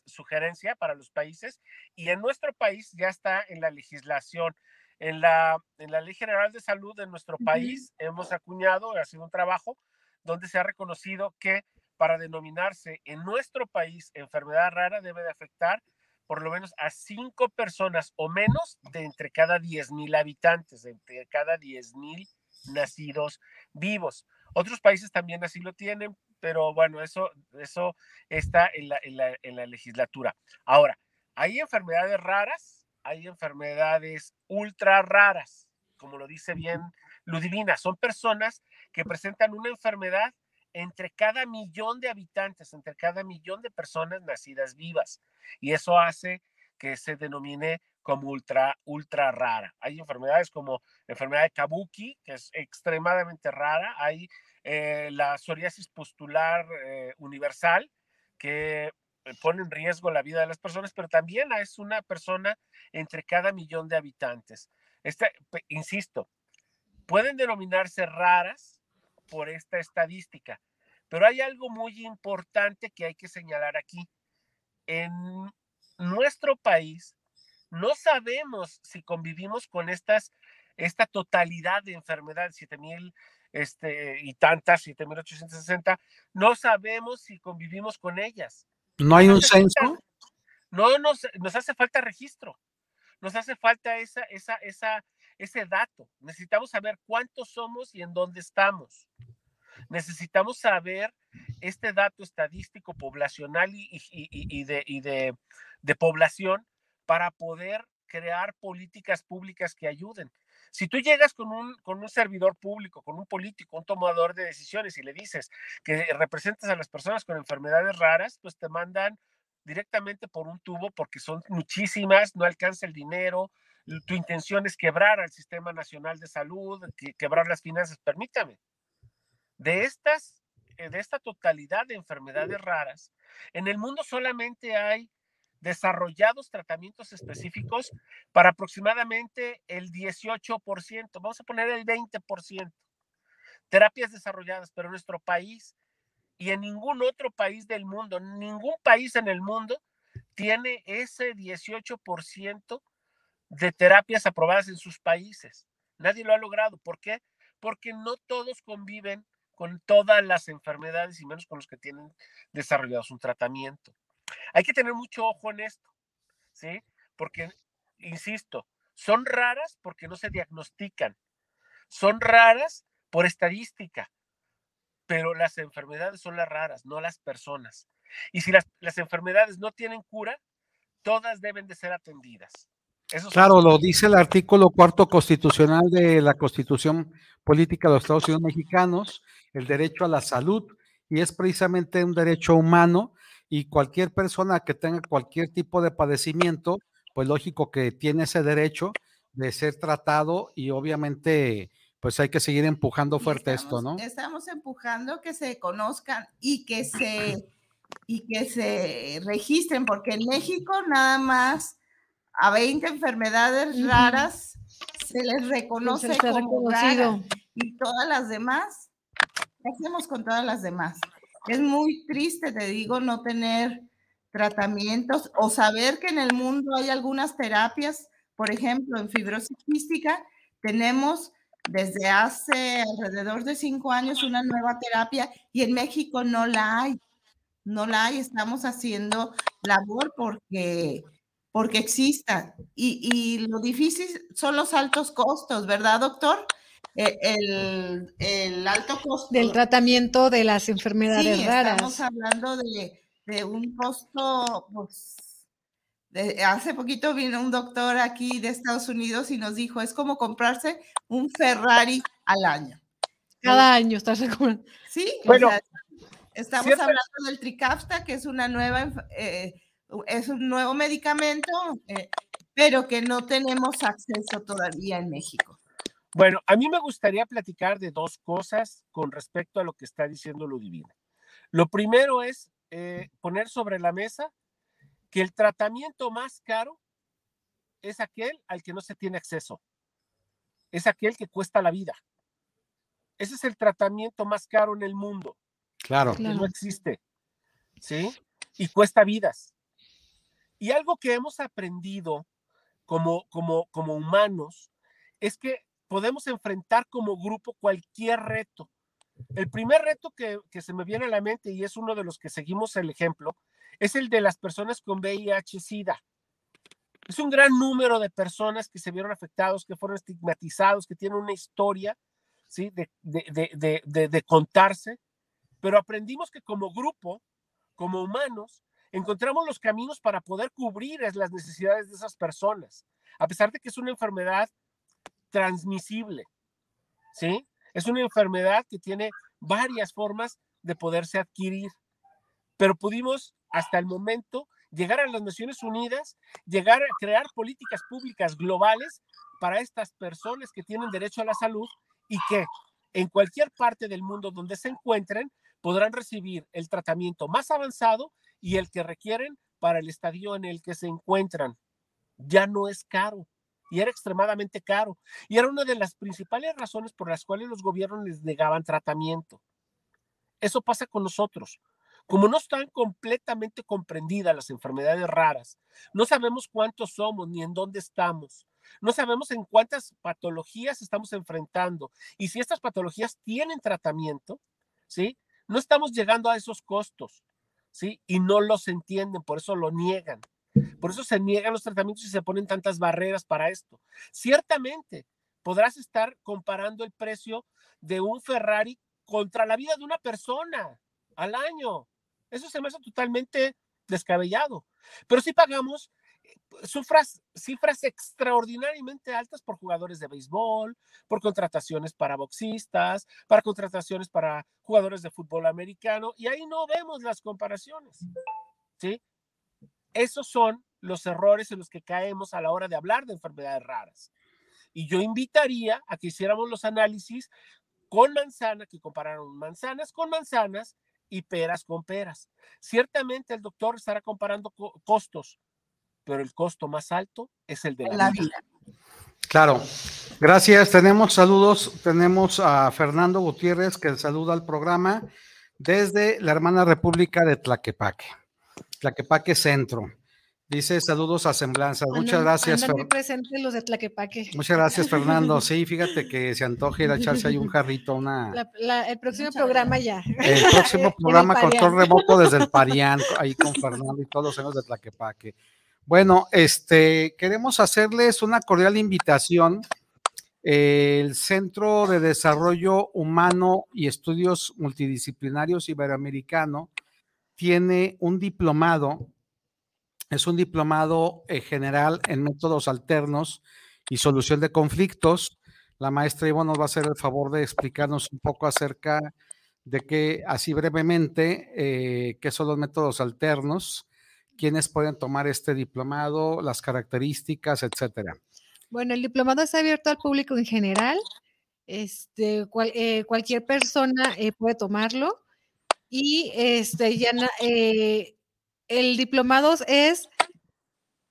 sugerencia para los países y en nuestro país ya está en la legislación. En la, en la Ley General de Salud de nuestro país hemos acuñado, ha sido un trabajo donde se ha reconocido que para denominarse en nuestro país enfermedad rara debe de afectar por lo menos a cinco personas o menos de entre cada 10 mil habitantes, de entre cada 10 mil nacidos vivos. Otros países también así lo tienen, pero bueno, eso, eso está en la, en la, en la legislatura. Ahora, hay enfermedades raras hay enfermedades ultra raras, como lo dice bien Ludivina, son personas que presentan una enfermedad entre cada millón de habitantes, entre cada millón de personas nacidas vivas. Y eso hace que se denomine como ultra, ultra rara. Hay enfermedades como la enfermedad de Kabuki, que es extremadamente rara. Hay eh, la psoriasis pustular eh, universal, que eh, pone en riesgo la vida de las personas, pero también es una persona entre cada millón de habitantes. Este, insisto, pueden denominarse raras por esta estadística, pero hay algo muy importante que hay que señalar aquí. En nuestro país no sabemos si convivimos con estas, esta totalidad de enfermedades, 7000 este, y tantas, 7860, no sabemos si convivimos con ellas. ¿No hay un censo? no nos, nos hace falta registro, nos hace falta esa, esa, esa, ese dato. Necesitamos saber cuántos somos y en dónde estamos. Necesitamos saber este dato estadístico poblacional y, y, de, y de, de población para poder crear políticas públicas que ayuden. Si tú llegas con un, con un servidor público, con un político, un tomador de decisiones y le dices que representas a las personas con enfermedades raras, pues te mandan directamente por un tubo porque son muchísimas, no alcanza el dinero, tu intención es quebrar al Sistema Nacional de Salud, quebrar las finanzas, permítame. De estas, eh, de esta totalidad de enfermedades raras, en el mundo solamente hay desarrollados tratamientos específicos para aproximadamente el 18%, vamos a poner el 20%, terapias desarrolladas, pero en nuestro país y en ningún otro país del mundo, ningún país en el mundo tiene ese 18% de terapias aprobadas en sus países. Nadie lo ha logrado. ¿Por qué? Porque no todos conviven con todas las enfermedades y menos con los que tienen desarrollados un tratamiento. Hay que tener mucho ojo en esto, ¿sí? Porque, insisto, son raras porque no se diagnostican, son raras por estadística, pero las enfermedades son las raras, no las personas. Y si las, enfermedades no tienen cura, todas deben de ser atendidas. claro, lo dice el artículo cuarto constitucional de la Constitución Política de los Estados Unidos Mexicanos, el derecho a la salud, y es precisamente un derecho humano y cualquier persona que tenga cualquier tipo de padecimiento, pues lógico que tiene ese derecho de ser tratado y obviamente pues hay que seguir empujando fuerte esto, ¿no? Estamos empujando que se conozcan y que se y que se registren porque en México nada más a 20 enfermedades raras se les reconoce como raras y todas las demás ¿qué hacemos con todas las demás? Es muy triste, te digo, no tener tratamientos o saber que en el mundo hay algunas terapias, por ejemplo, en fibrosis quística, tenemos desde hace alrededor de cinco años una nueva terapia y en México no la hay. No la hay, estamos haciendo labor porque, porque exista. Y, y lo difícil son los altos costos, ¿verdad, doctor? Eh, el, el alto costo. Del tratamiento de las enfermedades sí, raras. Estamos hablando de, de un costo, pues, de- hace poquito vino un doctor aquí de Estados Unidos y nos dijo, es como comprarse un Ferrari al año. Cada año estás recomendando. Sí, o Bueno, sea, estamos hablando del Trikafta, que es una nueva, eh, es un nuevo medicamento, eh, pero que no tenemos acceso todavía en México. Bueno, a mí me gustaría platicar de dos cosas con respecto a lo que está diciendo Ludivina. Lo primero es eh, poner sobre la mesa que el tratamiento más caro es aquel al que no se tiene acceso. Es aquel que cuesta la vida. Ese es el tratamiento más caro en el mundo. Claro. que no existe. ¿Sí? Y cuesta vidas. Y algo que hemos aprendido como, como, como humanos es que podemos enfrentar como grupo cualquier reto. El primer reto que, se me viene a la mente, y es uno de los que seguimos el ejemplo, es el de las personas con VIH-Sida. Es un gran número de personas que se vieron afectados, que fueron estigmatizados, que tienen una historia ¿sí? de, de, contarse, pero aprendimos que como grupo, como humanos, encontramos los caminos para poder cubrir las necesidades de esas personas, a pesar de que es una enfermedad transmisible, ¿sí? Es una enfermedad que tiene varias formas de poderse adquirir, pero pudimos hasta el momento llegar a las Naciones Unidas, llegar a crear políticas públicas globales para estas personas que tienen derecho a la salud y que en cualquier parte del mundo donde se encuentren podrán recibir el tratamiento más avanzado y el que requieren para el estadio en el que se encuentran. Ya no es caro y era extremadamente caro y era una de las principales razones por las cuales los gobiernos les negaban tratamiento. Eso pasa con nosotros. Como no están completamente comprendidas las enfermedades raras, no sabemos cuántos somos ni en dónde estamos. No sabemos en cuántas patologías estamos enfrentando y si estas patologías tienen tratamiento, ¿sí? No estamos llegando a esos costos, ¿sí? Y no los entienden, por eso lo niegan. Por eso se niegan los tratamientos y se ponen tantas barreras para esto. Ciertamente, podrás estar comparando el precio de un Ferrari contra la vida de una persona al año. Eso se me hace totalmente descabellado. Pero sí pagamos eh, cifras, cifras extraordinariamente altas por jugadores de béisbol, por contrataciones para boxistas, para contrataciones para jugadores de fútbol americano, y ahí no vemos las comparaciones. ¿Sí? Esos son los errores en los que caemos a la hora de hablar de enfermedades raras. Y yo invitaría a que hiciéramos los análisis con manzana, que compararon manzanas con manzanas y peras con peras. Ciertamente el doctor estará comparando co- costos, pero el costo más alto es el de la, La vida. Claro. Gracias. Tenemos saludos. Tenemos a Fernando Gutiérrez que saluda al programa desde la hermana República de Tlaquepaque. Tlaquepaque Centro. Dice saludos a Semblanza. Muchas gracias. andan Fer- muy presentes los de Tlaquepaque. Muchas gracias, Fernando. Sí, fíjate que se antoja ir a echarse ahí un jarrito, una. La- la- el próximo programa ya. El próximo programa control remoto desde el Parián, ahí con Fernando y todos los años de Tlaquepaque. Bueno, este, queremos hacerles una cordial invitación. El Centro de Desarrollo Humano y Estudios Multidisciplinarios Iberoamericano tiene un diplomado, es un diplomado eh, general en métodos alternos y solución de conflictos. La maestra Ivo nos va a hacer el favor de explicarnos un poco acerca de qué, así brevemente, eh, qué son los métodos alternos, quiénes pueden tomar este diplomado, las características, etcétera. Bueno, el diplomado está abierto al público en general. Este, eh, cualquier persona puede tomarlo. Y este, ya eh, el diplomado es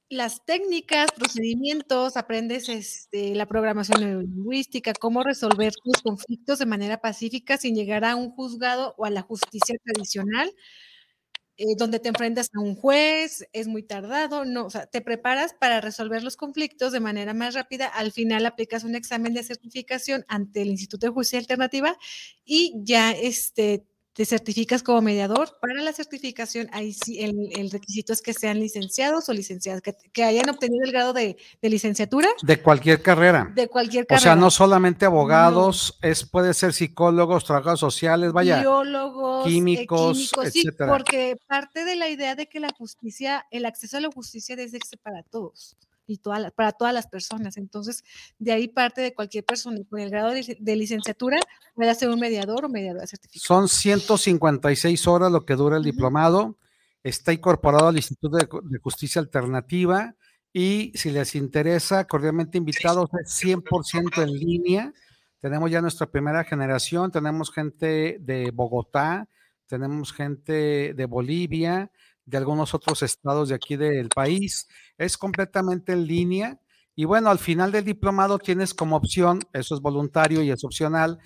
las técnicas, procedimientos, aprendes este, la programación neurolingüística, cómo resolver tus conflictos de manera pacífica sin llegar a un juzgado o a la justicia tradicional, eh, donde te enfrentas a un juez, es muy tardado, no, o sea, te preparas para resolver los conflictos de manera más rápida, al final aplicas un examen de certificación ante el Instituto de Justicia Alternativa y ya este, te certificas como mediador. Para la certificación, ahí sí, el, requisito es que sean licenciados o licenciadas, que, hayan obtenido el grado de, licenciatura. De cualquier carrera. De cualquier carrera. O sea, no solamente abogados, es, puede ser psicólogos, trabajadores sociales, vaya. Biólogos, eh, químicos, etcétera. Sí, porque parte de la idea de que la justicia, el acceso a la justicia debe ser para todos y para todas las personas. Entonces, de ahí parte de cualquier persona con el grado de, licenciatura puede ser un mediador o mediadora certificado. Son 156 horas lo que dura el diplomado. Está incorporado al Instituto de, Justicia Alternativa y si les interesa, cordialmente invitados, es 100% en línea. Tenemos ya nuestra primera generación, tenemos gente de Bogotá, tenemos gente de Bolivia, de algunos otros estados de aquí del país. Es completamente en línea. Y bueno, al final del diplomado tienes como opción, eso es voluntario y es opcional,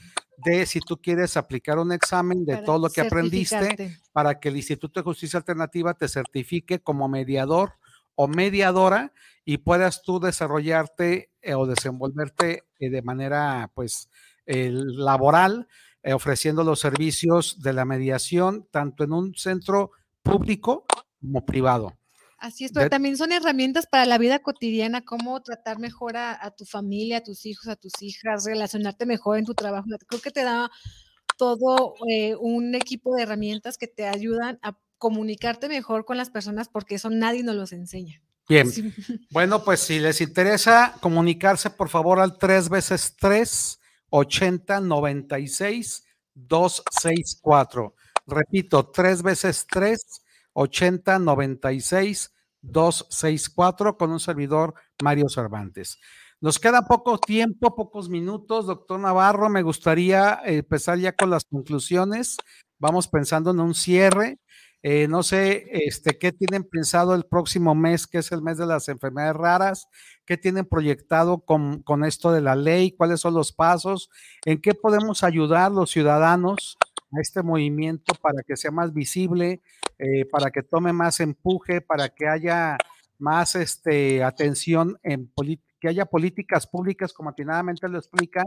de si tú quieres aplicar un examen de todo lo que aprendiste para que el Instituto de Justicia Alternativa te certifique como mediador o mediadora y puedas tú desarrollarte eh, o desenvolverte eh, de manera pues laboral eh, ofreciendo los servicios de la mediación tanto en un centro público como privado. Así es, pero también son herramientas para la vida cotidiana, cómo tratar mejor a, tu familia, a tus hijos, a tus hijas, relacionarte mejor en tu trabajo. Creo que te da todo eh, un equipo de herramientas que te ayudan a comunicarte mejor con las personas porque eso nadie nos los enseña. Bien. Bueno, pues si les interesa comunicarse, por favor, al 3 veces 3 80 96 264. Repito, tres veces tres, 80 96 264 con un servidor Mario Cervantes. Nos queda poco tiempo, pocos minutos, doctor Navarro. Me gustaría empezar ya con las conclusiones. Vamos pensando en un cierre. Eh, no sé, este, ¿qué tienen pensado el próximo mes, que es el mes de las enfermedades raras? ¿Qué tienen proyectado con, con esto de la ley? ¿Cuáles son los pasos? ¿En qué podemos ayudar los ciudadanos a este movimiento para que sea más visible, eh, para que tome más empuje, para que haya más este, atención en que haya políticas públicas, como atinadamente lo explica,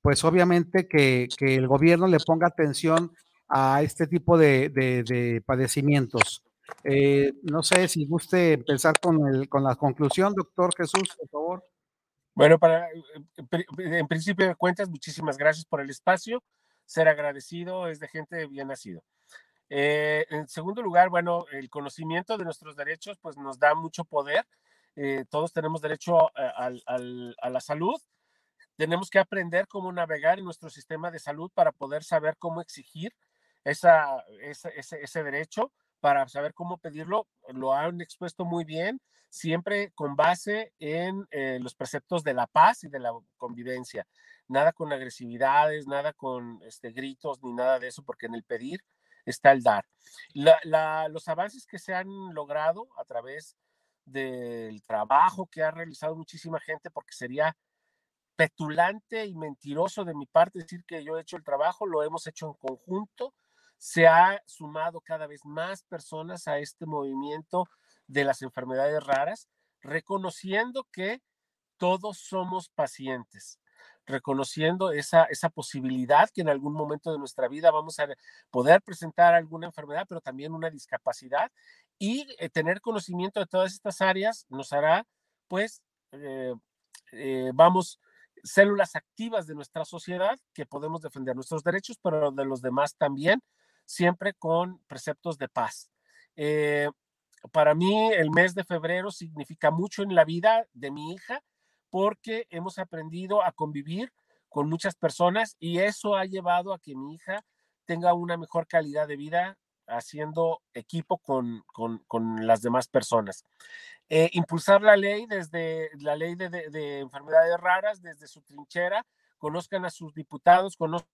pues obviamente que, el gobierno le ponga atención a este tipo de, padecimientos. Eh, no sé si guste empezar con, el, con la conclusión, doctor Jesús, por favor. Bueno, para, eh, en principio de cuentas, muchísimas gracias por el espacio ser agradecido es de gente bien nacido. Eh, en segundo lugar, bueno, el conocimiento de nuestros derechos pues nos da mucho poder. Eh, todos tenemos derecho a, la salud. Tenemos que aprender cómo navegar en nuestro sistema de salud para poder saber cómo exigir esa, ese, derecho, para saber cómo pedirlo. Lo han expuesto muy bien, siempre con base en eh, los preceptos de la paz y de la convivencia nada con agresividades, nada con este, gritos, ni nada de eso, porque en el pedir está el dar. los avances que se han logrado a través del trabajo que ha realizado muchísima gente, porque sería petulante y mentiroso de mi parte decir que yo he hecho el trabajo, lo hemos hecho en conjunto, se ha sumado cada vez más personas a este movimiento de las enfermedades raras, reconociendo que todos somos pacientes reconociendo esa, esa posibilidad que en algún momento de nuestra vida vamos a poder presentar alguna enfermedad, pero también una discapacidad y eh, tener conocimiento de todas estas áreas nos hará, pues, eh, eh, vamos, células activas de nuestra sociedad que podemos defender nuestros derechos, pero de los demás también, siempre con preceptos de paz. para mí, el mes de febrero significa mucho en la vida de mi hija, porque hemos aprendido a convivir con muchas personas y eso ha llevado a que mi hija tenga una mejor calidad de vida haciendo equipo con, las demás personas. Eh, impulsar la ley desde la ley de, enfermedades raras, desde su trinchera, conozcan a sus diputados, conozcan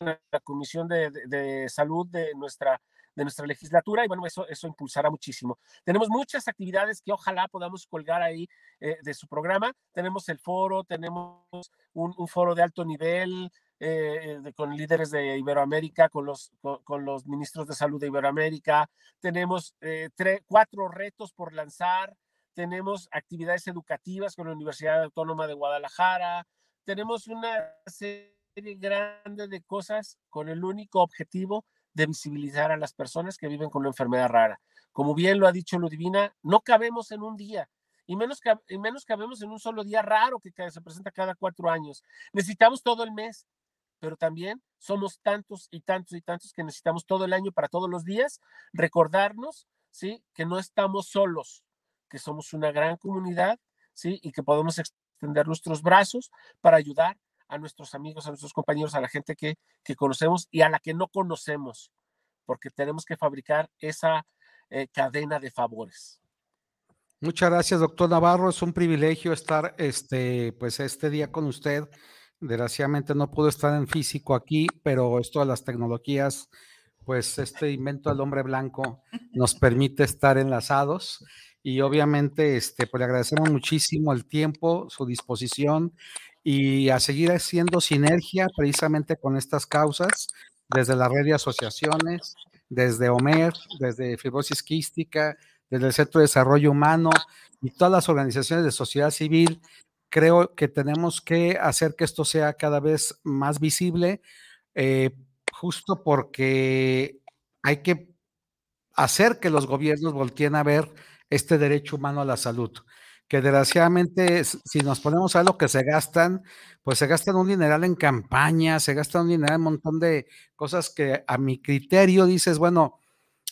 la Comisión de Salud de nuestra de nuestra legislatura y bueno, eso, eso impulsará muchísimo. Tenemos muchas actividades que ojalá podamos colgar ahí eh, de su programa. Tenemos el foro, tenemos un, foro de alto nivel eh, con líderes de Iberoamérica, con los, con, los ministros de salud de Iberoamérica. Tenemos eh, cuatro retos por lanzar. Tenemos actividades educativas con la Universidad Autónoma de Guadalajara. Tenemos una serie grande de cosas con el único objetivo de visibilizar a las personas que viven con una enfermedad rara. Como bien lo ha dicho Ludivina, no cabemos en un día, y menos, y menos cabemos en un solo día raro que se presenta cada cuatro años. Necesitamos todo el mes, pero también somos tantos y tantos y tantos que necesitamos todo el año para todos los días recordarnos, ¿sí? Que no estamos solos, que somos una gran comunidad, ¿sí? Y que podemos extender nuestros brazos para ayudar a nuestros amigos, a nuestros compañeros, a la gente que, que conocemos y a la que no conocemos, porque tenemos que fabricar esa eh, cadena de favores. Muchas gracias, doctor Navarro. Es un privilegio estar este, pues, este día con usted. Desgraciadamente no pudo estar en físico aquí, pero esto de las tecnologías, pues este invento del hombre blanco nos permite estar enlazados y obviamente este, pues le agradecemos muchísimo el tiempo, su disposición y a seguir haciendo sinergia precisamente con estas causas desde la red de asociaciones, desde OMER, desde Fibrosis Quística, desde el Centro de Desarrollo Humano y todas las organizaciones de sociedad civil, creo que tenemos que hacer que esto sea cada vez más visible, eh, justo porque hay que hacer que los gobiernos volteen a ver este derecho humano a la salud que desgraciadamente, si nos ponemos a lo que se gastan, pues se gastan un dineral en campaña, se gastan un dineral en un montón de cosas que a mi criterio dices, bueno,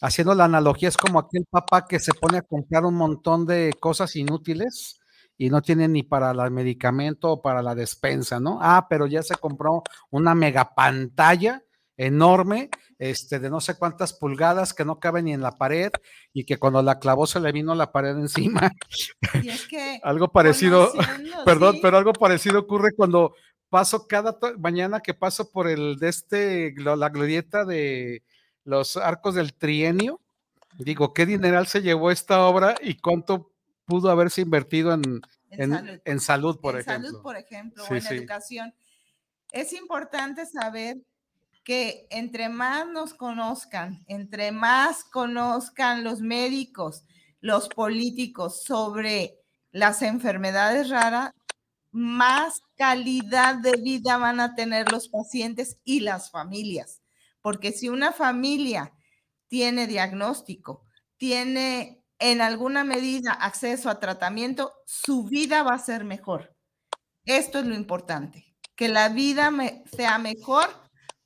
haciendo la analogía, es como aquel papá que se pone a comprar un montón de cosas inútiles y no tiene ni para el medicamento o para la despensa, ¿no? Ah, pero ya se compró una mega pantalla enorme, este, de no sé cuántas pulgadas que no cabe ni en la pared y que cuando la clavó se le vino la pared encima. algo parecido, perdón, pero algo parecido ocurre cuando paso cada mañana que paso por el de este, la glorieta de los arcos del trienio. Digo, ¿qué dineral se llevó esta obra y cuánto pudo haberse invertido en, en, salud. por ejemplo? Salud, por ejemplo, o en educación. Es importante saber que entre más nos conozcan, entre más conozcan los médicos, los políticos sobre las enfermedades raras, más calidad de vida van a tener los pacientes y las familias. Porque si una familia tiene diagnóstico, tiene en alguna medida acceso a tratamiento, su vida va a ser mejor. Esto es lo importante, que la vida sea mejor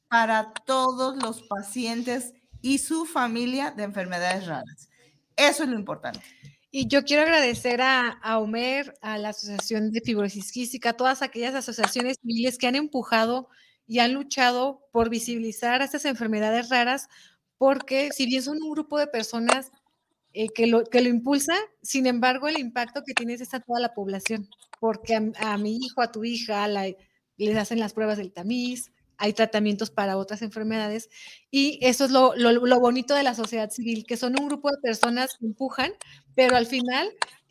para todos los pacientes y su familia de enfermedades raras. Eso es lo importante. Y yo quiero agradecer a, a Omer, a la Asociación de Fibrosis Quística, a todas aquellas asociaciones civiles que han empujado y han luchado por visibilizar estas enfermedades raras, porque si bien son un grupo de personas eh, que, lo, que lo impulsa, sin embargo, el impacto que tiene es a toda la población, porque a, mi hijo, a tu hija, les hacen las pruebas del tamiz, hay tratamientos para otras enfermedades y eso es lo, bonito de la sociedad civil, que son un grupo de personas que empujan, pero al final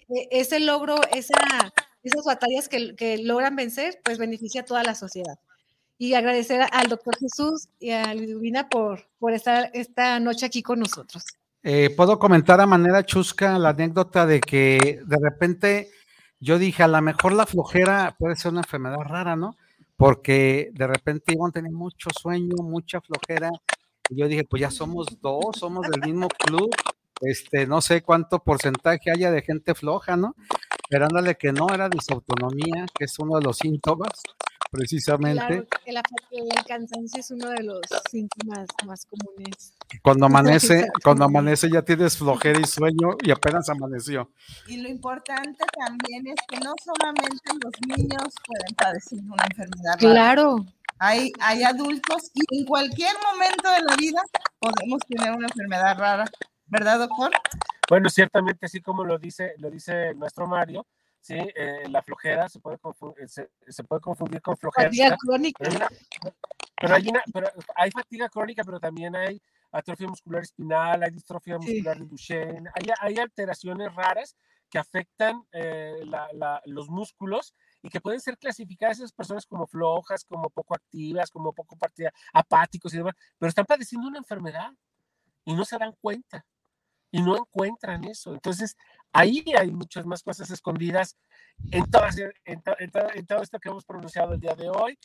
eh, ese logro, esa, esas batallas que, logran vencer, pues beneficia a toda la sociedad. Y agradecer al doctor Jesús y a Ludivina por, por estar esta noche aquí con nosotros. Eh, Puedo comentar a manera chusca la anécdota de que de repente yo dije, a lo mejor la flojera puede ser una enfermedad rara, ¿no? Porque de repente iban a tener mucho sueño, mucha flojera. Y yo dije, pues ya somos dos, somos del mismo club. Este, no sé cuánto porcentaje haya de gente floja, ¿no? Pero ándale que no, era disautonomía, que es uno de los síntomas precisamente. Claro, el, cansancio es uno de los síntomas más comunes. Cuando amanece, cuando amanece ya tienes flojera y sueño y apenas amaneció. Y lo importante también es que no solamente los niños pueden padecer una enfermedad. Claro. Hay, hay adultos y en cualquier momento de la vida podemos tener una enfermedad rara, ¿verdad, doctor? Bueno, ciertamente, así como lo dice, lo dice nuestro Mario, ¿sí? Eh, la flojera se puede, confundir, se, puede confundir con flojera. Fatiga crónica. Pero, hay una, pero hay fatiga crónica, pero también hay atrofia muscular espinal, hay distrofia muscular de Duchenne, hay, hay, alteraciones raras que afectan eh, la, los músculos y que pueden ser clasificadas esas personas como flojas, como poco activas, como poco partida, apáticos y demás, pero están padeciendo una enfermedad y no se dan cuenta y no encuentran eso. Entonces, ahí hay muchas más cosas escondidas en, todas, en, todo esto que hemos pronunciado el día de hoy.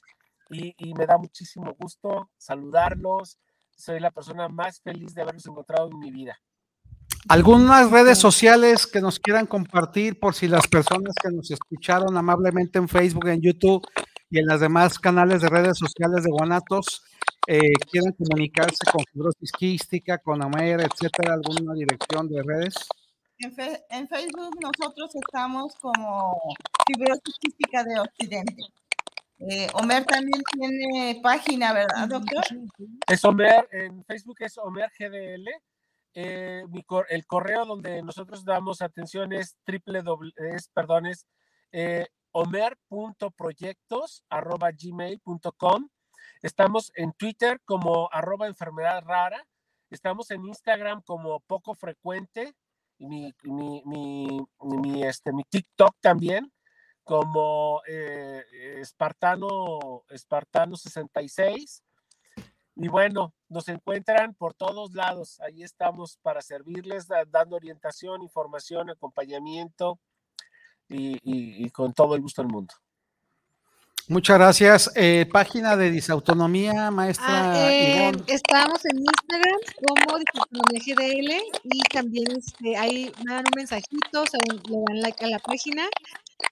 y, y me da muchísimo gusto saludarlos. Soy la persona más feliz de haberlos encontrado en mi vida. Algunas redes sociales que nos quieran compartir por si las personas que nos escucharon amablemente en Facebook, en YouTube y en las demás canales de redes sociales de Guanatos eh, quieran comunicarse con fibrosis quística, con Amer, etcétera, alguna dirección de redes. En, fe- en Facebook nosotros estamos como fibrosis quística de Occidente. Eh, Homer también tiene página, ¿verdad, doctor? Es Homer, en Facebook es Homer GDL. Eh, mi cor- el correo donde nosotros damos atención es triple doble- es, perdón, es eh, homer.proyectos arroba gmail.com. Estamos en Twitter como arroba enfermedad rara. Estamos en Instagram como poco frecuente. Y mi, mi, mi, este, mi TikTok también como eh, Espartano, Espartano 66. Y bueno, nos encuentran por todos lados. Ahí estamos para servirles, da- dando orientación, información, acompañamiento y con todo el gusto del mundo. Muchas gracias. Eh, página de disautonomía, maestra Ah, eh, estamos en Instagram como Disautonomía GDL y también este, ahí me dan un mensajito, se dan- le dan like a la página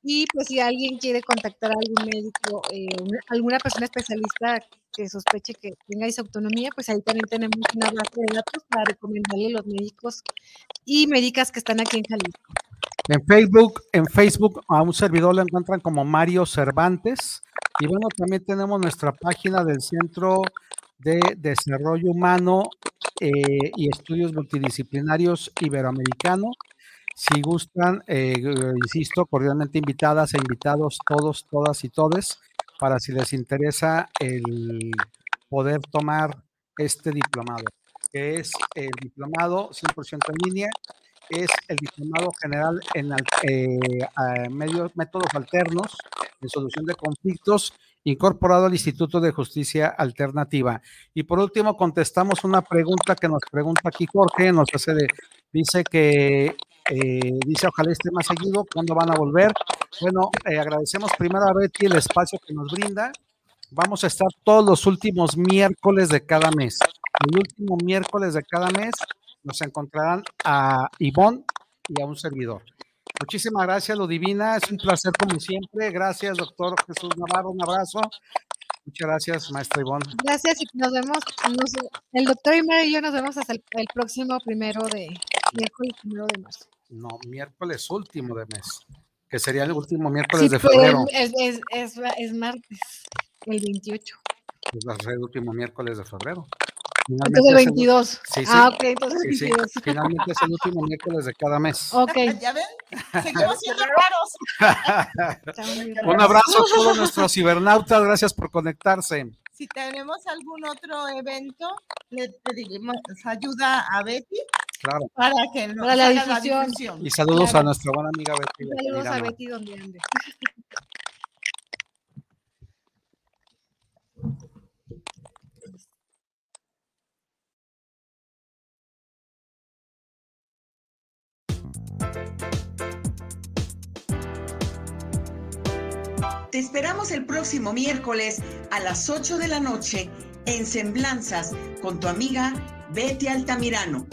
y pues si alguien quiere contactar a algún médico, eh, una- alguna persona especialista que sospeche que tenga disautonomía, pues ahí también tenemos una base de datos para recomendarle los médicos y médicas que están aquí en Jalisco. En Facebook, en Facebook a un servidor lo encuentran como Mario Cervantes. Y bueno, también tenemos nuestra página del Centro de Desarrollo Humano eh, y Estudios Multidisciplinarios Iberoamericano. Si gustan, eh, insisto, cordialmente invitadas e invitados todos, todas y todes, para si les interesa el poder tomar este diplomado, que es el diplomado 100% en línea es el diplomado general en eh, medios, métodos alternos de solución de conflictos incorporado al Instituto de Justicia Alternativa. Y por último, contestamos una pregunta que nos pregunta aquí Jorge, nos hace de, dice que, eh, dice ojalá esté más seguido, ¿cuándo van a volver? Bueno, eh, agradecemos primero a Betty el espacio que nos brinda. Vamos a estar todos los últimos miércoles de cada mes. El último miércoles de cada mes nos encontrarán a Ivonne y a un servidor. Muchísimas gracias, Ludivina. Es un placer como siempre. Gracias, doctor Jesús Navarro. Un abrazo. Muchas gracias, maestra Ivonne. Gracias y nos vemos, nos- el doctor Imer y yo nos vemos hasta el, el próximo primero de miércoles primero de marzo. No, miércoles último de mes, que sería el último miércoles Sí, de febrero. Es, es, es, es martes, el 28. Pues el último miércoles de febrero. Entonces el es 22. Sí, sí. Ah, ok, entonces Sí, sí. 22. Finalmente es el último miércoles de cada mes. Ok. ¿Ya ven? Seguimos siendo raros. Un abrazo a todos nuestros cibernautas. Gracias por conectarse. Si tenemos algún otro evento, le pedimos ayuda a Betty Claro. para que nos Para la difusión. Y saludos a nuestra buena amiga Betty. Saludos a. Betty donde ande. Te esperamos el próximo miércoles a las 8 de la noche en Semblanzas con tu amiga Betty Altamirano.